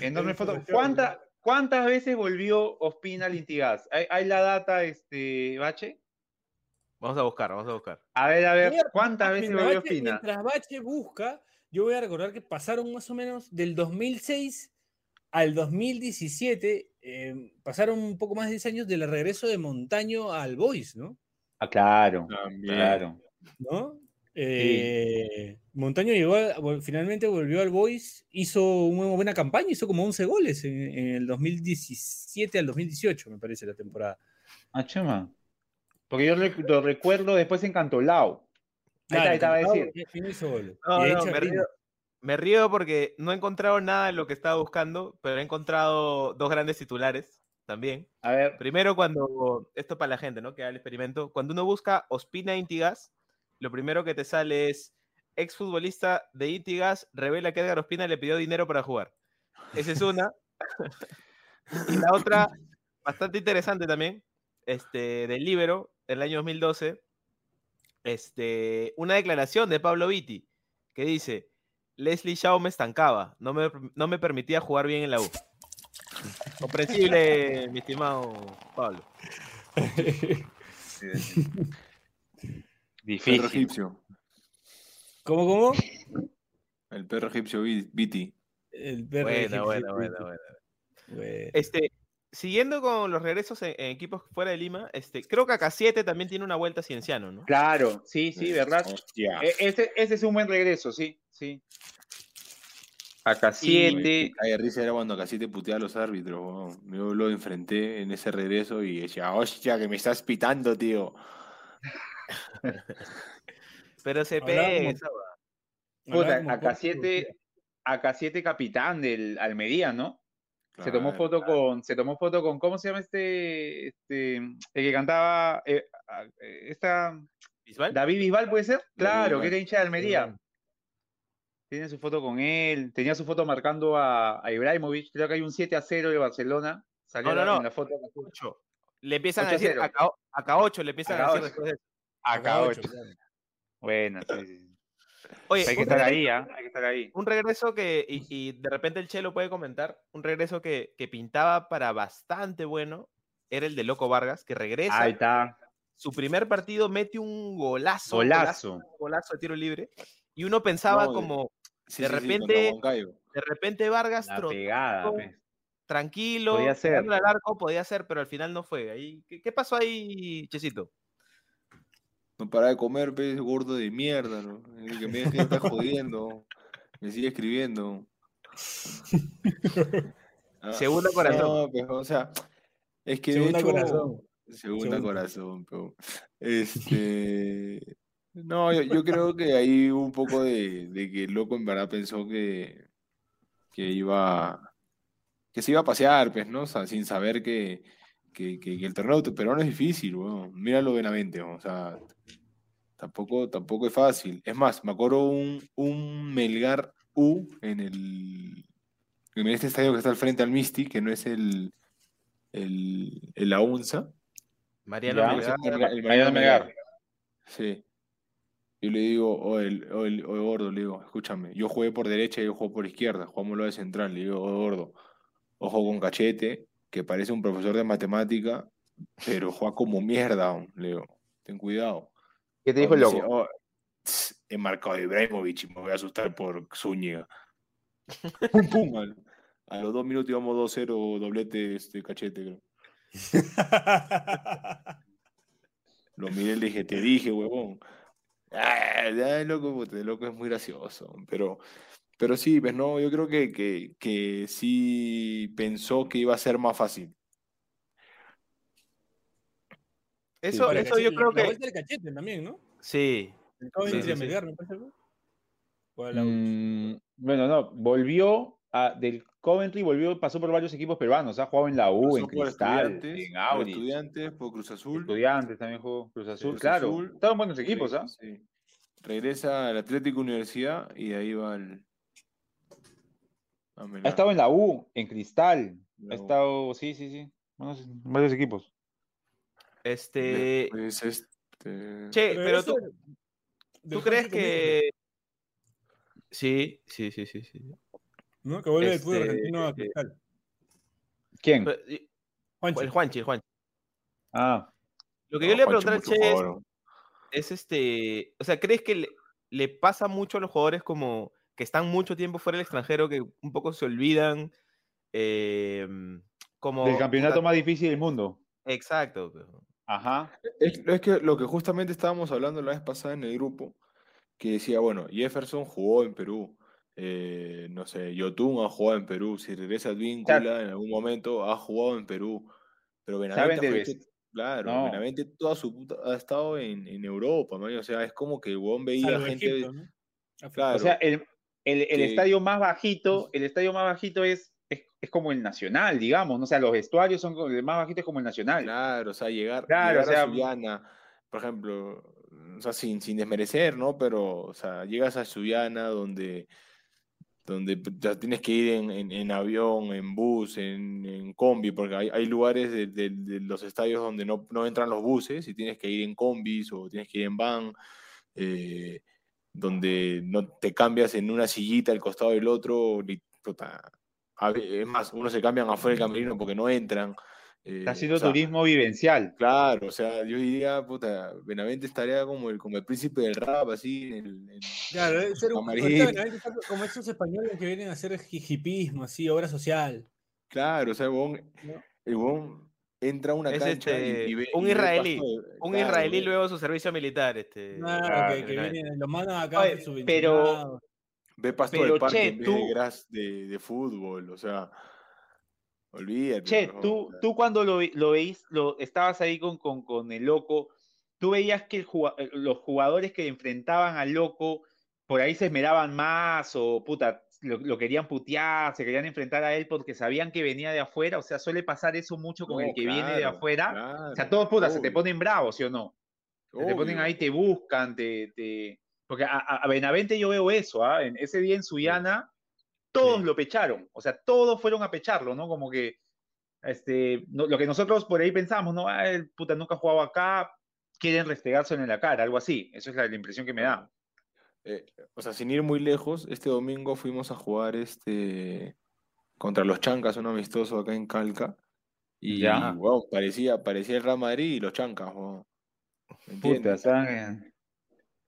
Enorme foto. Photoshop, ¿Cuánta- ¿Cuántas veces volvió Ospina al Intigas? ¿Hay, hay la data, este, Bache? Vamos a buscar, vamos a buscar. A ver, a ver, ¿cuántas veces mientras volvió Bache- Ospina? Mientras Bache busca, yo voy a recordar que pasaron más o menos del 2006 al 2017, eh, pasaron un poco más de 10 años del regreso de Montaño al Boys, ¿no? Ah, claro, También. claro. ¿No? Eh, Montaño llegó, a- finalmente volvió al Boys, hizo una buena campaña, hizo como 11 goles en, en el 2017 al 2018, me parece, la temporada. Ah, chama. Porque yo rec- lo recuerdo después en Cantolao. Ahí está, ahí estaba a decir. no hizo goles. No, no, río, me río porque no he encontrado nada de lo que estaba buscando, pero he encontrado dos grandes titulares también. A ver, Primero, cuando, esto para la gente, ¿no? Que haga el experimento, cuando uno busca Ospina Intigas, lo primero que te sale es exfutbolista de Intigas revela que Edgar Ospina le pidió dinero para jugar. Esa es una. <laughs> y la otra, bastante interesante también, este, del Libero, el año 2012, este, una declaración de Pablo Vitti que dice, Leslie Shaw me estancaba, no me, no me permitía jugar bien en la U. Comprensible, mi estimado Pablo. Perro difícil. egipcio. ¿Cómo, cómo? El perro egipcio Vi- Viti. El perro Buena, egipcio, sí. buena. Bueno. Este, siguiendo con los regresos en, en equipos fuera de Lima, este, creo que acá 7 también tiene una vuelta cienciano, ¿no? Claro, sí, sí, ¿verdad? Hostia. E- Ese, ese es un buen regreso, sí, sí. Acá Y 7. Ay, risa era cuando casi te puteaba a los árbitros. weón. Yo lo enfrenté en ese regreso y decía, hostia, que me estás pitando, tío. <laughs> Pero se pega. Puta, como acá Jorge 7, acá 7 capitán del Almería, ¿no? Se tomó Claro. foto con, se tomó foto con, ¿cómo se llama este, este, el que cantaba, eh, ah, eh, esta, ¿Visual? David Bisbal puede ser? Claro, que Bisbal. era hincha de Almería. Tiene su foto con él, tenía su foto marcando a, a Ibrahimovic, creo que hay un 7 a 0 de Barcelona, salió No, no, la- no. en la foto. Ocho. Le empiezan a 8 a decir 0. acá, acá 8, le empiezan a decir de. Acá ocho, 8. claro. Bueno, sí. Oye, Hay que estar regreso- ahí, ¿ah? Hay que estar ahí. Un regreso que, y, y de repente el Chelo puede comentar, un regreso que, que pintaba para bastante bueno, era el de Loco Vargas, que regresa, Ahí está. su primer partido mete un golazo, Golazo. golazo de tiro libre, y uno pensaba No, de- como, Sí, de sí, repente- de repente Vargas La trotó pegada, tranquilo, Podía ser. al arco, podía ser, pero al final no fue. Ahí, ¿qué, qué pasó ahí, Chesito? No para de comer, pez gordo de mierda, ¿no? El que me está jodiendo. Me sigue escribiendo. <laughs> Ah, Segunda corazón. No, pues, o sea, es que de Segunda hecho, corazón. Segunda Segunda. corazón, pero, este, no, yo, yo creo que ahí hubo un poco de, de que el loco en verdad pensó que, que iba, que se iba a pasear, pues, ¿no? O sea, sin saber que, que, que- que el torneo peruano es difícil, weón. Míralo Benavente, weón, o sea, tampoco, tampoco es fácil. Es más, me acuerdo un, un Melgar U en el, en este estadio que está al frente al Misti, que no es el, el, el La Unza. Mariano Ya, Melgar, El, el Mariano Melgar. Sí. Yo le digo, o el, o el, o el gordo, le digo, escúchame, yo jugué por derecha y yo juego por izquierda, jugámoslo de central, le digo, oh, gordo, ojo con cachete, que parece un profesor de matemática, pero juega como mierda, aún", le digo, ten cuidado. ¿Qué te dijo el loco? "Oh, tss, he marcado a Ibrahimovic y me voy a asustar por Zúñiga. <laughs> pum, pum, al- a los dos minutos íbamos 2-0, doblete este cachete, creo. <laughs> Lo miré y le dije, te dije, huevón. Ah, ya, loco, puta, el loco es muy gracioso. Pero, pero sí, pues no, yo creo que, que, que sí pensó que iba a ser más fácil. Eso, Ahora, eso yo creo La que vuelta del cachete también, ¿no? sí. El Coventry sí, sí. Melgar, me parece. ¿no? La. Mm, bueno, no, volvió a, del Coventry, volvió, pasó por varios equipos peruanos, ha jugado en la U, en Pasó Cristal, estudiantes, en por Audi, estudiantes, por Cruz Azul. Estudiantes también jugó, Cruz Azul, Cruz claro, Azul, estaban buenos equipos, ¿ah? Sí. Regresa al Atlético Universidad y de ahí va al. Ha estado en la U, en Cristal, La ha U. estado, sí, sí, sí, buenos- varios equipos. Este, Después, este, che, pero tú, ¿tú crees que sí, sí, sí, sí, sí. ¿No? Que vuelve fútbol este, argentino a eh, Cristal. ¿Quién? Juanchi. El Juanchi, el Juanchi. Ah, Lo que no, yo le iba a preguntar al Che es, es este, o sea, ¿crees que le, le pasa mucho a los jugadores como que están mucho tiempo fuera del extranjero, que un poco se olvidan? eh, como del campeonato más difícil del mundo. Exacto. Ajá. Es, es que lo que justamente estábamos hablando la vez pasada en el grupo, que decía, bueno, Jefferson jugó en Perú, eh, no sé, Yotun ha jugado en Perú, si regresa Advíncula en algún momento ha jugado en Perú, pero Benavente, vest- que- claro, No. Benavente toda su puta ha estado en, en Europa, man, o sea, es como que el huevón veía Salvo gente, Egipto, ¿no? Claro, O sea, el, el- el que- estadio más bajito, <laughs> el estadio más bajito es, es, es como el nacional, digamos, ¿no? O sea, los vestuarios son el más bajito es como el nacional. Claro, o sea, llegar, Claro, llegar o sea, a Sullana, por ejemplo, o sea, sin, sin desmerecer, ¿no? Pero, o sea, llegas a Sullana donde, donde ya tienes que ir en, en- avión, en bus, en, combi, porque hay, hay lugares de, los estadios donde no, no entran los buses y tienes que ir en combis o tienes que ir en van, eh, donde no te cambias en una sillita al costado del otro, es más, unos se cambian afuera del camerino porque no entran. Eh, Está o haciendo sea, turismo vivencial. Claro, o sea, yo diría, puta, Benavente estaría como el, como el príncipe del rap, así, en el, en- Claro, debe ser un Benavente está como esos españoles que vienen a hacer hipismo, así, obra social. Claro, o sea, el ¿no? el huevón entra a una Es cancha y- este, y, ve- un y israelí, de- Un claro, israelí luego su servicio militar. Este, Claro, Claro, que, que vienen, los mandan acá Oye, subvencionados. pero- Ve pasto del parque che, en vez tú- de gras de, de fútbol, o sea, olvídate. Che, tú, tú cuando lo, lo veís, lo, estabas ahí con, con, con el loco, tú veías que el eh, los jugadores que enfrentaban al loco por ahí se esmeraban más o puta, lo, lo querían putear, se querían enfrentar a él porque sabían que venía de afuera. O sea, suele pasar eso mucho con No, el que viene de claro, afuera. claro, O sea, todos puta, se te obvio, ponen bravos, ¿sí o no? Se te ponen obvio. ahí, te buscan, te, te... Porque a, a- Benavente yo veo eso, ¿ah? En ese día en Suyana, todos Sí. lo pecharon, o sea, todos fueron a pecharlo, ¿no? Como que, este, no- lo que nosotros por ahí pensamos, ¿no? Ah, el puta nunca ha jugado acá, quieren restregárselo en la cara, algo así. Eso es la, la impresión que me da. Eh, o sea, sin ir muy lejos, este domingo fuimos a jugar este contra los Chancas, un amistoso acá en Calca. Y Ya. wow, parecía, parecía el Real Madrid y los Chancas, wow. ¿Me Puta, entiendes?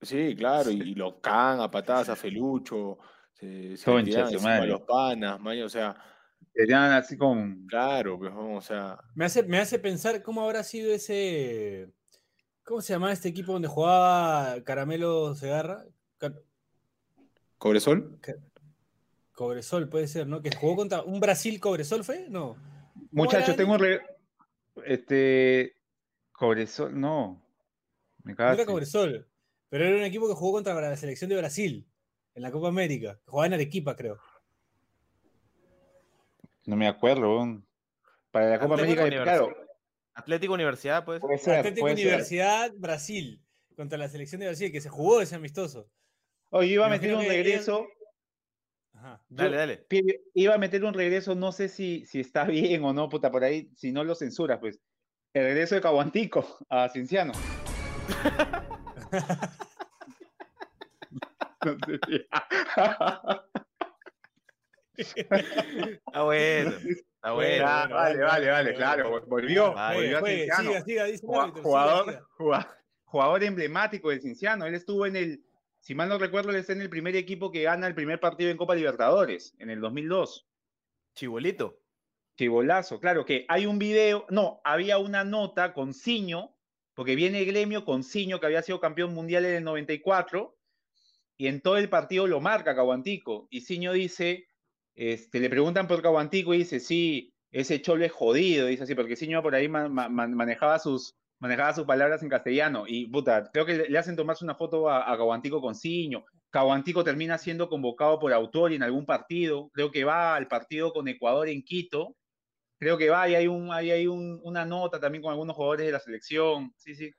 Sí, claro, y, y lo can a patadas a <laughs> Felucho, se, se Concha su madre. los panas, maño, o sea, Tenían así con... claro, pues, o sea, Me hace, me hace pensar cómo habrá sido ese. ¿Cómo se llamaba este equipo donde jugaba Caramelo Segarra? Ca- ¿Cobresol? Cobresol, puede ser, ¿no? Que jugó contra un Brasil Cobresol, ¿fue? No. Muchachos, tengo un... re- Este... Cobresol, no. Me No era Cobresol, pero era un equipo que jugó contra la selección de Brasil en la Copa América. Jugaba en Arequipa, creo. No me acuerdo. Para la Copa Atlético América, claro. Atlético Universidad, pues. Puede ser, Atlético puede ser. Universidad Brasil contra la selección de Brasil, que se jugó ese amistoso. Oye, iba a Me meter un regreso. Ajá. Dale, dale. Iba a meter un regreso, no sé si, si está <laughs> bien o no, puta, por ahí, si no lo censuras, pues. El regreso de Caguantico a Cienciano. <laughs> No sé si- Está bueno. Está bueno. Ah, bueno, vale, bueno, vale, vale, bueno, claro, volvió, Vale. volvió a Juegue, Cienciano. siga, siga, dice árbitro, jugador, siga. jugador emblemático del Cienciano. Él estuvo en el, si mal no recuerdo, él está en el primer equipo que gana el primer partido en Copa Libertadores, en el 2002. Chibolito. Chibolazo, claro que hay un video, no, había una nota con Ciño, porque viene el gremio con Ciño, que había sido campeón mundial en el 94, y en todo el partido lo marca Caguantico, y Ciño dice, este, le preguntan por Caguantico y dice, sí, ese cholo es jodido, dice así, porque Ciño por ahí ma- ma- ma- manejaba, sus, manejaba sus palabras en castellano, y puta, creo que le, hacen tomarse una foto a, a Caguantico con Ciño, Caguantico termina siendo convocado por Autori en algún partido, creo que va al partido con Ecuador en Quito, creo que va y hay, un, hay un- una nota también con algunos jugadores de la selección, sí, sí,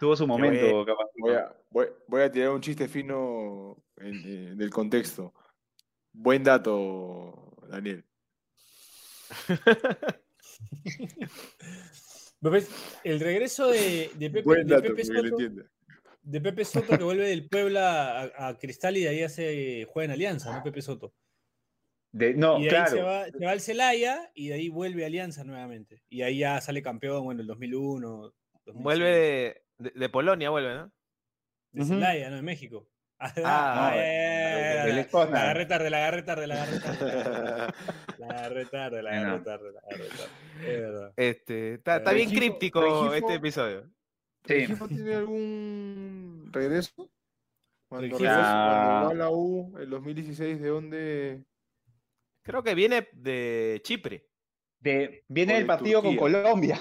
tuvo su momento. Caguantico. Voy a, voy, voy a tirar un chiste fino en- del contexto. Buen dato, Daniel. <laughs> Pepe- El regreso de, de Pepe, Buen de Pepe Soto, de Pepe Soto que vuelve del Puebla a, a Cristal y de ahí hace, juega en Alianza, ¿no? Pepe Soto. De- no, y de ahí claro, se va, se va al Celaya y de ahí vuelve a Alianza nuevamente. Y ahí ya sale campeón, bueno, el 2001. 2006. Vuelve de, Polonia, vuelve, ¿no? De Ujú. Celaya, no, de México. <laughs> Ah, Ah, eh, él la, es Cosna. la agarré tarde, la agarré tarde, la agarré tarde. <laughs> La agarré tarde, la agarré tarde, la agarré tarde. Es verdad. Este, está, está Eh, bien Regifo- críptico Regifo- este episodio. Sí. ¿Regifo tiene algún regreso? Cuando, Regifo- regresa- Ah. cuando va a la U, el 2016, ¿de dónde? Creo que viene de Chipre. de- viene O el de partido con. Colombia.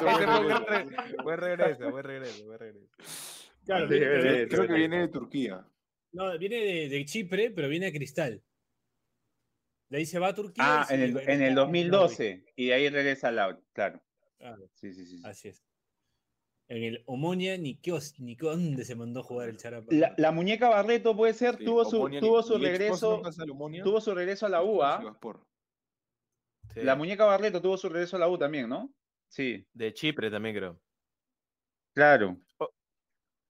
Buen re- buen regreso, buen regreso, buen regreso. Claro, Sí, viene- Creo que viene de Turquía. No, viene de, de Chipre, pero viene a Cristal. De ahí se va a Turquía. Ah, en el, en el a Madrid. 2012. Y de ahí regresa al Laura, claro. Claro, Sí, sí, sí. sí. así es. En el Omonia Nikios, ni dónde se mandó a jugar el Charapa. La, la muñeca Barreto puede ser, Sí, tuvo su, Omonia tuvo Ni- su regreso, tuvo su regreso a la U. Sivaspor. Sí, La muñeca Barreto tuvo su regreso a la U también, ¿no? Sí, De Chipre también, creo. claro.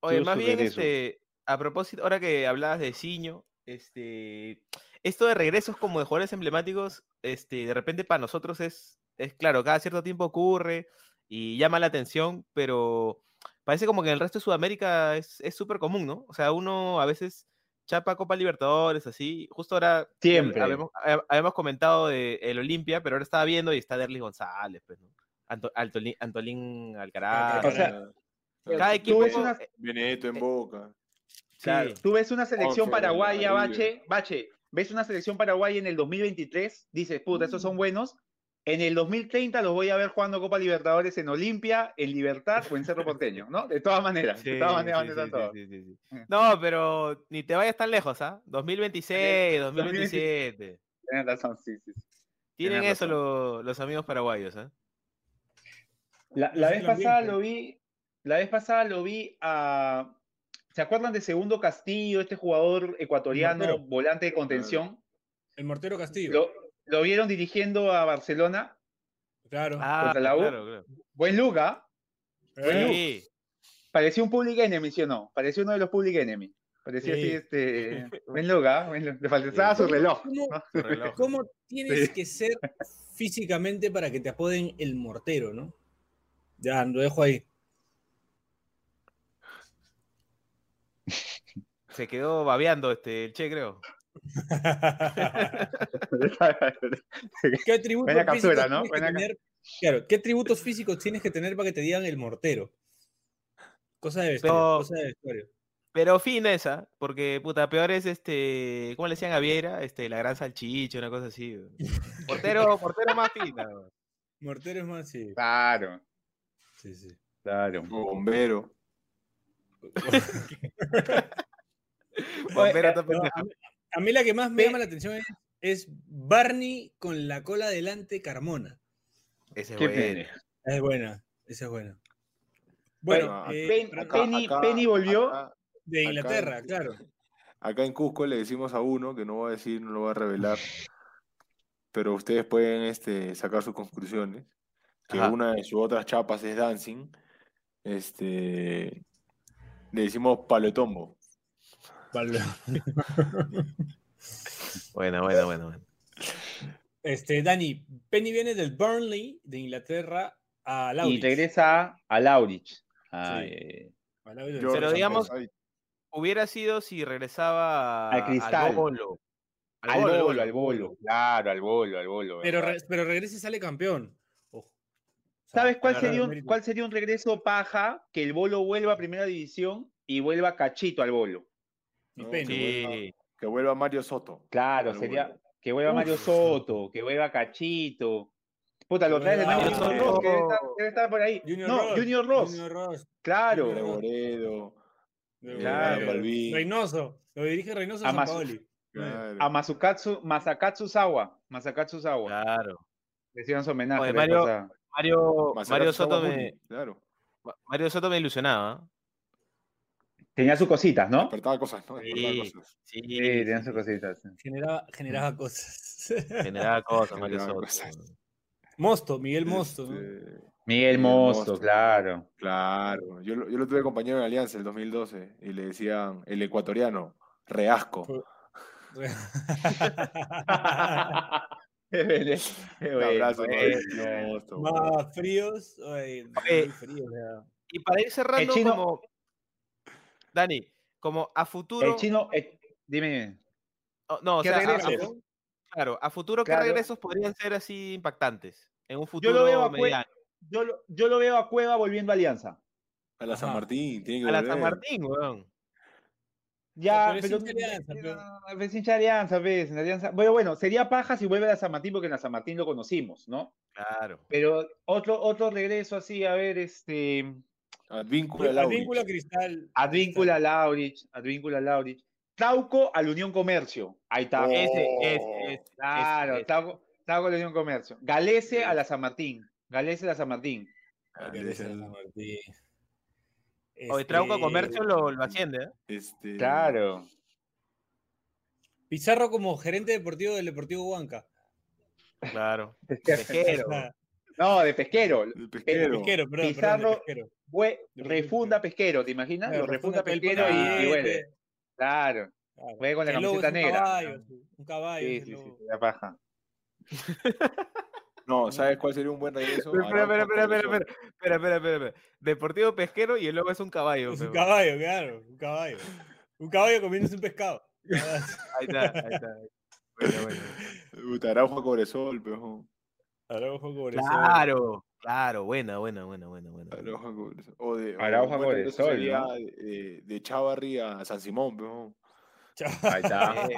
Oye, Tuvo más bien, regreso. este, a propósito, ahora que hablabas de Ciño, este, esto de regresos como de jugadores emblemáticos, este, de repente para nosotros es, es claro, cada cierto tiempo ocurre y llama la atención, pero parece como que en el resto de Sudamérica es es súper común, ¿no? O sea, uno a veces chapa Copa Libertadores, así, justo ahora eh, Siempre. habíamos, hab- habíamos comentado de el Olimpia, pero ahora estaba viendo y está Derlis González, pues, ¿no? Anto- Altolín, Antolín Alcaraz. O sea, cada equipo ves una- eh, Benedetto en eh, Boca. Claro, tú ves una selección paraguaya. Bache, Bache, ves una selección paraguaya en el 2023, dices, puta, estos son buenos, En el 2030 los voy a ver jugando Copa Libertadores en Olimpia, en Libertad o en Cerro Porteño, ¿no? De todas maneras, de todas maneras sí, van a estar sí, todos. Mm. No, pero ni te vayas tan lejos, ¿ah? 2026, 2027. 2027. Tienes razón, sí, sí. Tienen Tienes eso razón. lo- los amigos paraguayos, ¿ah? La, Y la sí vez pasada lo vi, la vez pasada lo vi a. ¿Se acuerdan de Segundo Castillo, este jugador ecuatoriano, volante de contención? El mortero Castillo. Lo, lo vieron dirigiendo a Barcelona. Claro. Ah, la U. claro, claro. Buen Luca. Eh, Sí, Parecía un public enemy, ¿sí o no? Parecía uno de los public enemy. Parecía Sí. así, este. <laughs> Buen Luca. buen Luca. Le faltaba su reloj. ¿Cómo, ¿no? su reloj. cómo tienes Sí. que ser físicamente para que te apoden el mortero, no? Ya, lo dejo ahí. Se quedó babeando este, el Che, creo. <laughs> ¿Qué atributos Buena físicos captura, ¿no? tienes que Buena tener? Claro, ¿qué atributos físicos tienes que tener para que te digan el mortero? Cosa de vestuario, No. cosa de vestuario. Pero fina esa, porque puta, peor es este, ¿cómo le decían a Viera? Este, la gran salchicha, una cosa así. weón. Portero, portero <laughs> más fina. Mortero es más, sí. Claro, sí, sí. claro. Bombero. <laughs> Bombero está No, pendejo. A, mí, la que más me llama la atención es, es Barney con la cola delante Carmona. Ese es Qué bueno. pena. Es buena, esa es buena. Bueno, Bueno, eh, Pen- pero- Acá- Penny- acá- Penny volvió. acá- de acá Inglaterra, en- claro. <laughs> Acá en Cusco le decimos a uno, que no voy a decir, no lo voy a revelar, pero ustedes pueden este, sacar sus conclusiones, que Ajá. una de sus otras chapas es dancing, este, le decimos palotombo. Vale. <laughs> Buena, buena, buena, buena. Este, Dani, Penny viene del Burnley de Inglaterra a Y Laurich. regresa a Laurich. Sí. Ay, eh, A Laurich. Yo- Pero San digamos- Hubiera sido si regresaba Al Cristal. bolo. al bolo, al bolo. Claro, al bolo, al bolo. pero, pero regresa y sale campeón. Ojo. ¿Sabes cuál sería, un, cuál sería un regreso paja? Que el bolo vuelva a primera división y vuelva cachito al bolo. No, que vuelva- Que vuelva Mario Soto. Claro, sería que vuelva Uf. Mario Soto, que vuelva cachito. Puta, lo traes de Junior Ross, que debe estar, debe estar por ahí. Junior no, Ross, Junior Ross. Junior Ross. Claro. Junior Ross. Reboredo. De- Claro. de- Balvin. Reynoso. Lo dirige Reynoso A Paoli. claro. A Masukatsu, Masakatsu Sawa. Masakatsu Sawa. Claro. Le hicieron su homenaje. Oye, Mario-. Mario, Mario Soto me, Claro. Mario Soto me ilusionaba. Tenía sus cositas, ¿no? Despertaba cosas, ¿no? Despertaba Sí. cosas. Sí, Sí, tenía sus cositas. sí. Generaba, generaba cosas. Generaba cosas, <laughs> Mario Generaba cosas. Mosto, Miguel Mosto. ¿no? Este, Miguel Mosto, Mosto. claro. Claro, yo, lo- yo lo tuve compañero en Alianza el 2012 y le decían el ecuatoriano, reasco. <laughs> <laughs> Un abrazo, Mosto. Más fríos. oye, fríos, ya. Y para ir cerrando, chino- como. Dani, como a futuro. El chino, eh, dime. oh, no, o sea, a- a, claro, a futuro, ¿qué Claro. regresos podrían ser así impactantes? En un futuro Yo lo veo a mediano. Yo lo, yo lo veo a Cueva volviendo a Alianza. A la San. Martín, tiene que A la volver. San Martín, weón. Ya, pero es Alianza, pero- pero- es hincha Alianza, ves, en Alianza. Bueno, bueno, sería paja si vuelve a la San Martín, porque en la San Martín lo conocimos, ¿no? Claro. Pero otro, otro regreso así, a ver, este. Advíncula Laurich. vínculo cristal. Advíncula a Laurich, Advíncula a Laurich. Trauco al Unión Comercio. Ahí está. Oh. Ese, ese, ese. Claro, ese. Trauco, Trauco a la Unión Comercio. Galese a la San Martín. Galese a la San Martín. Ah, Porque ese- es San Martín. Oye, Trauco Este, Comercio lo, lo asciende, ¿eh? Este, Claro. Pizarro como gerente deportivo del Deportivo Huanca. Claro. <laughs> Pesquero. No, de pesquero. El pesquero. Pesquero, perdón, Pizarro- perdón, de pesquero. Fue- De refunda pesquero, ¿te imaginas? Claro, Lo refunda pesquero y, y billete, vuelve. Claro. claro. Juega con la camiseta un negra. Caballo, un caballo. Sí, es el sí, sí, la paja. <laughs> No, ¿sabes cuál sería un buen regreso? Espera, espera, espera, espera, espera, espera, espera, espera, espera. Deportivo Pesquero y el logo es un caballo. Es un pero- caballo, claro, un caballo. Un caballo comiéndose un pescado. <laughs> Ahí está, ahí está. Bueno, bueno. Araujo Cobresol, pero. Araujo Cobresal. Claro, claro, buena, buena, buena, buena, buena. Araujo Cobresol. O de, Araujo un buen regreso Cobresol, sería ¿no? de, de, Chavarri a San Simón, pero. Ahí está. Eh,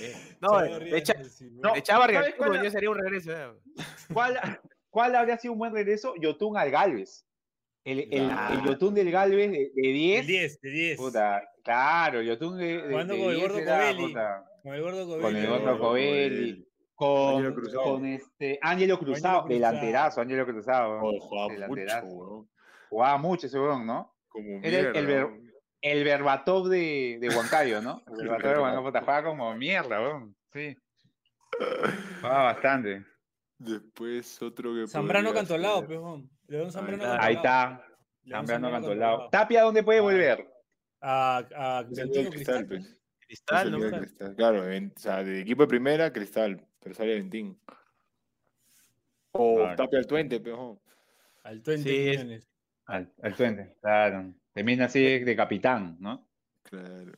eh, No, de, No, de Chava ¿sabes Argentino cuál- yo sería un regreso. eh. ¿Cuál, ¿Cuál habría sido un buen regreso? Yotun al Galvez. El, el, el Yotun del Galvez de, de 10. El 10, de 10. Puta, claro, Yotun de, de, de con el 10 gordo era, Covelli. puta, Con el gordo Covelli. Con el gordo Gordo Covelli. Con, Cruzado. con este Ángelo Cruzado, Cruzado. delanterazo, Ángelo Cruzado. Oh, jugaba mucho, Delanterazo. weón. Jugaba mucho ese weón, ¿no? Como Era el- el mierda, ver- weón. El Berbatov de, de Huancayo, ¿no? El <laughs> El Berbatov de Huancayo, jugaba como mierda, weón. Sí. Jugaba bastante. Después otro que Zambrano Cantolao, pejón. León Zambrano está. Ahí Cantolao. está. Zambrano Cantolao. Tapia, ¿dónde puede volver? A, a el Cristal, Cristal. pues. Cristal, Ese ¿no? el. Cristal. Claro, en- o sea, de equipo de primera, Cristal, pero sale Ventín. O Claro. Tapia al Twente, pejón. Al 20 Sí, es- millones. Al, al Twente, claro. Termina así de, de capitán, ¿no? Claro.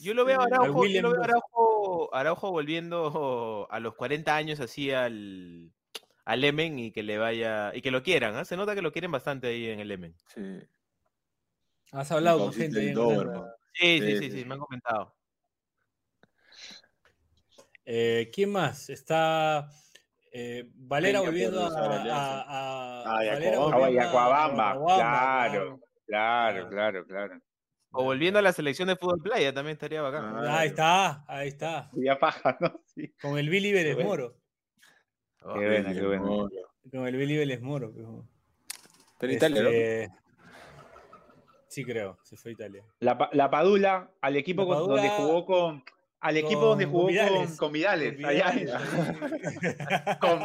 Yo lo veo a Este, Araujo, yo lo veo a. Araujo, Araujo volviendo a los 40 años así al, al Emen y que le vaya, y que lo quieran, ¿ah? Se nota que lo quieren bastante ahí en el Emen. Sí. Has hablado con gente ahí en Sí, sí, sí. sí, me han comentado. Eh, ¿Quién más? Está eh, Valera volviendo a, a, a- Ah. Ah, a claro. Claro, Claro. claro, claro. O volviendo a la selección de fútbol playa también estaría bacán. Ah. Ahí está, ahí está. Ya paja, ¿no? <laughs> Sí. Con el Billy Vélez. Moro. Oh, Qué buena, qué buena. Con el Billy Vélez Moro. en Italia, ¿no? Este, Sí, creo, se fue a Italia. La, Pa- la Padula, al equipo La con- Padula donde jugó con. Al equipo con- donde con jugó Vidales. con, con Vidales, Con Vidales, <laughs> con,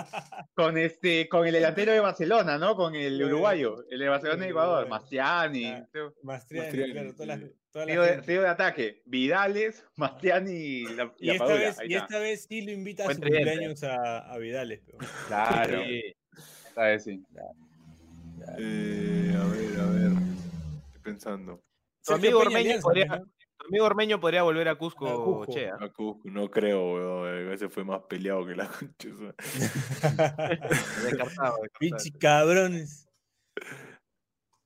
con este, con el delantero de Barcelona, ¿no? Con el el- uruguayo, el de Barcelona y el Ecuador. Mastiani. Ah, Mastriani, Mastriani, claro, toda la, sí. toda la Trío de, trío de ataque, Vidales, Mastiani y la, y Y la esta, Padula. vez, y esta vez sí lo invita a Buen cumpleaños a, a Vidales. pero- Claro, Sí. esta vez sí. Eh, a ver, a ver. Estoy pensando. Tu amigo Ormeño podría- amigo Ormeño podría volver a Cusco, A Cusco. Chea. A Cusco, no creo, weón. Ese fue más peleado que la <laughs> sea. <laughs> Descartado, descartado. Pinche cabrones.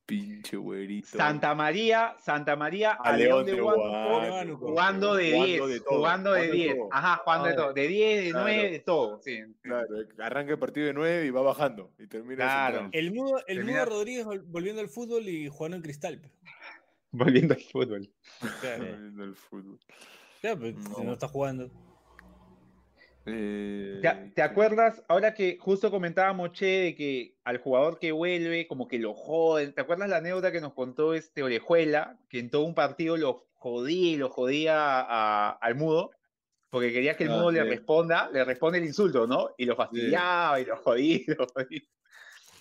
Pinche güerito. Santa María, Santa María A a León de Huánuco. jugando de Jugando 10, de todo, jugando de jugando de 10, todo. ajá, jugando de Claro. todo, de 10, de Claro. 9, de todo, sí. Claro, arranca el partido de 9 y va bajando. Y termina Claro. El mudo, el Termina- mudo Rodríguez vol- volviendo al fútbol y jugando en cristal. pero. Volviendo al fútbol. Claro, Viendo el fútbol. claro, pero si No. no está jugando. Eh, ¿Te, te acuerdas, ahora que justo comentábamos, Che, de que al jugador que vuelve, como que lo joden? ¿Te acuerdas la anécdota que nos contó este Orejuela, que en todo un partido lo jodía y lo jodía a- al mudo? Porque quería que el Ah, mudo le sí. responda, le responde el insulto, ¿no? Y lo fastidiaba y lo jodía, <laughs> y lo jodía,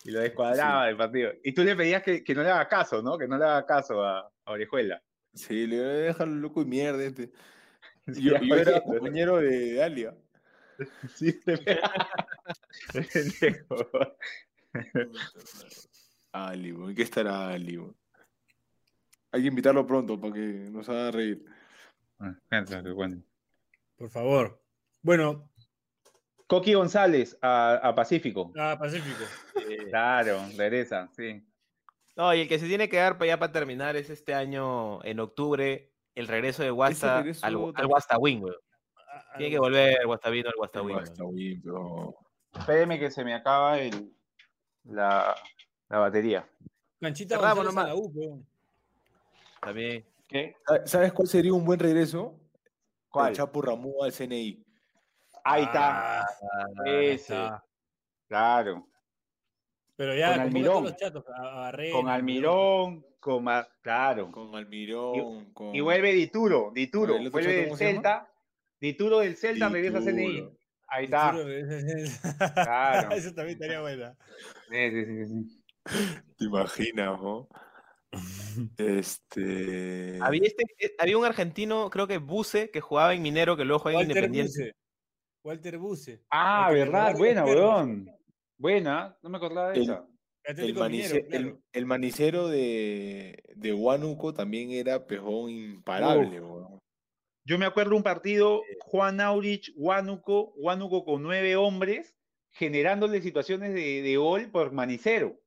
y lo descuadraba del partido. Y tú le pedías que, que no le haga caso, ¿no? Que no le haga caso a, a Orejuela. Sí, le voy a dejar loco y mierda este. <laughs> Sí, Yo, era compañero de Dalia. <laughs> Sí, pendejo. <laughs> Ali. ¿En qué estará Ali? Hay que invitarlo pronto para que nos haga reír. Ah. Por favor. Bueno, Coqui González a, a Pacífico. a Pacífico. Eh, Claro, regresa, sí. No, y el que se tiene que dar para ya para terminar es este año, en octubre, el regreso de Guasta regreso al, al Wing. A- Tiene que volver Guastavino al Guasta Wing. Está bien, pero... Espéreme que se me acaba el, la, la batería. Canchita González a nomás. la U, weón. También. ¿Qué? ¿Sabes cuál sería un buen regreso? ¿Cuál? El Chapo Ramú al CNI. Ahí está. Ah, Ese. está. Claro. Pero ya, Con Almirón. los chatos. A, a Con Almirón, con Ma- claro. Con Almirón, con... Y vuelve Dituro, Dituro. ¿El otro Vuelve chato del? Celta. Dituro del Celta regresa a CNI. Ahí está. Claro. <laughs> Eso también estaría buena. Sí, sí, sí, sí. ¿Te imaginas, no? Este... Había, este, eh, había un argentino, creo que Buse, que jugaba en Minero, que luego juega en Walter Independiente. Buse. Walter Buse. Ah, verdad, buena, weón. Buena, no me acordaba de El- esa. El, manice- Minero, el- claro. el manicero de, de Huánuco también era pejón imparable, weón. Yo me acuerdo un partido, Juan Aurich, Huánuco, Huánuco con nueve hombres, generándole situaciones de, de gol por Manicero.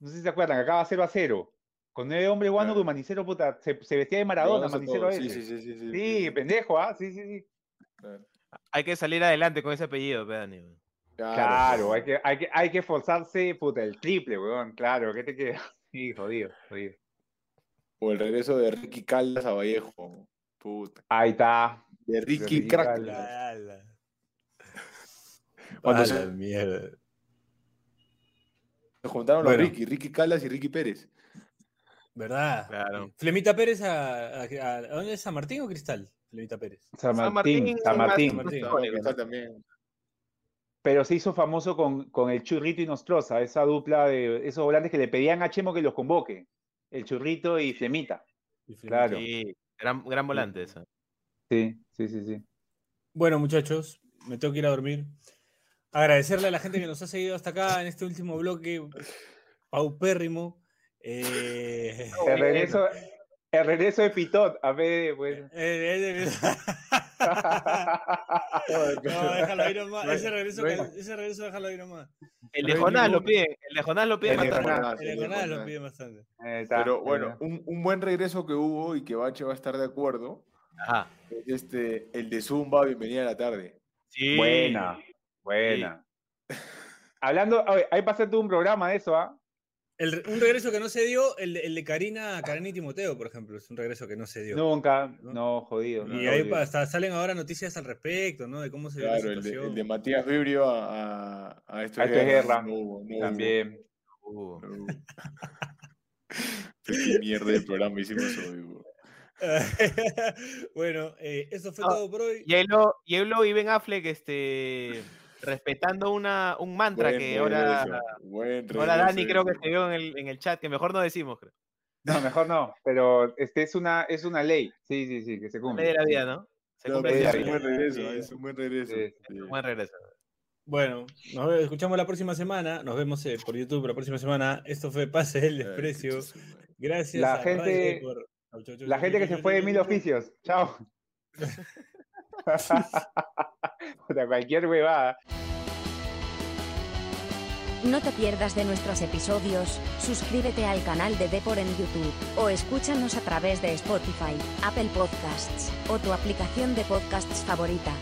No sé si se acuerdan, acaba 0 a 0. Con nueve hombres Claro. que Manicero, puta, se, se vestía de Maradona, Manicero. Sí, sí, sí, sí, sí. Sí, pendejo, ¿ah? Sí, sí, sí. Claro, Hay que salir adelante con ese apellido, pe, Claro, hay que, hay que, hay que forzarse, puta, el triple, weón. Claro, ¿qué te queda? <laughs> Sí, jodido, jodido. O el regreso de Ricky Caldas a Vallejo. Puta. Ahí está. De Ricky Ricky Crack. Caldas. Cuando A se- la mierda. Se juntaron los. Ricky, Ricky Caldas y Ricky Pérez. ¿Verdad? Claro. Flemita Pérez a, a, a- ¿a dónde es San Martín o Cristal? Flemita Pérez. San San Martín, Martín, San San Martín. Martín. También. Pero se hizo famoso con, con el Churrito y Nostroza, esa dupla de esos volantes que le pedían a Chemo que los convoque. El Churrito y Flemita. Y Flemita. Claro. Sí, gran, gran volante eso. Sí, sí, sí, sí. Bueno, muchachos, me tengo que ir a dormir. Agradecerle a la gente que nos ha seguido hasta acá en este último bloque paupérrimo. Eh, El regreso, el regreso de Pitot, a ver, pues. No, déjalo ahí nomás. Ese regreso, no hay- que- ese regreso déjalo ahí nomás. El de Jonás lo pide, el de Jonás lo pide El de bastante. Jonás. El de Jonás lo pide bastante. Pero bueno, un, un buen regreso que hubo y que Bache va a estar de acuerdo Ajá. es este, el de Zumba, bienvenida a la tarde. Sí. Buena, buena. Hablando, oye, ahí pasé todo un programa de eso, ¿ah? El un regreso que no se dio, el de, el de Karina, Karina y Timoteo, por ejemplo, es un regreso que no se dio. Nunca, ¿no? no, jodido. y no, ahí jodido. pa- hasta salen ahora noticias al respecto, ¿no? De cómo se dio la Claro, el de, situación. el de Matías Vibrio a, a, a esto A guerra. Guerra. No hubo, no hubo, También. No hubo. <laughs> Qué mierda de programa hicimos hoy. bro. <laughs> bueno, eh, eso fue Ah, todo por hoy. Yelo, Yelo y Ben Affleck este, respetando una, un mantra Buen que ahora, buen ahora Dani creo que eh. escribió en el, en el chat, que mejor no decimos, creo. No, mejor no, pero este es una, es una ley. Sí, sí, sí, que se Ley cumple. de la vida, ¿no? Se No, cumple es un de buen regreso, Sí. es un buen regreso. Sí, sí. Buen regreso. Bueno, nos escuchamos la próxima semana. Nos vemos eh, por YouTube la próxima semana. Esto fue Pase del Desprecio. Gracias La a gente- por- La gente que se fue de mil oficios. Chao. <laughs> <laughs> Puta, cualquier huevada. No te pierdas de nuestros episodios, suscríbete al canal de Depor en YouTube, o escúchanos a través de Spotify, Apple Podcasts, o tu aplicación de podcasts favorita.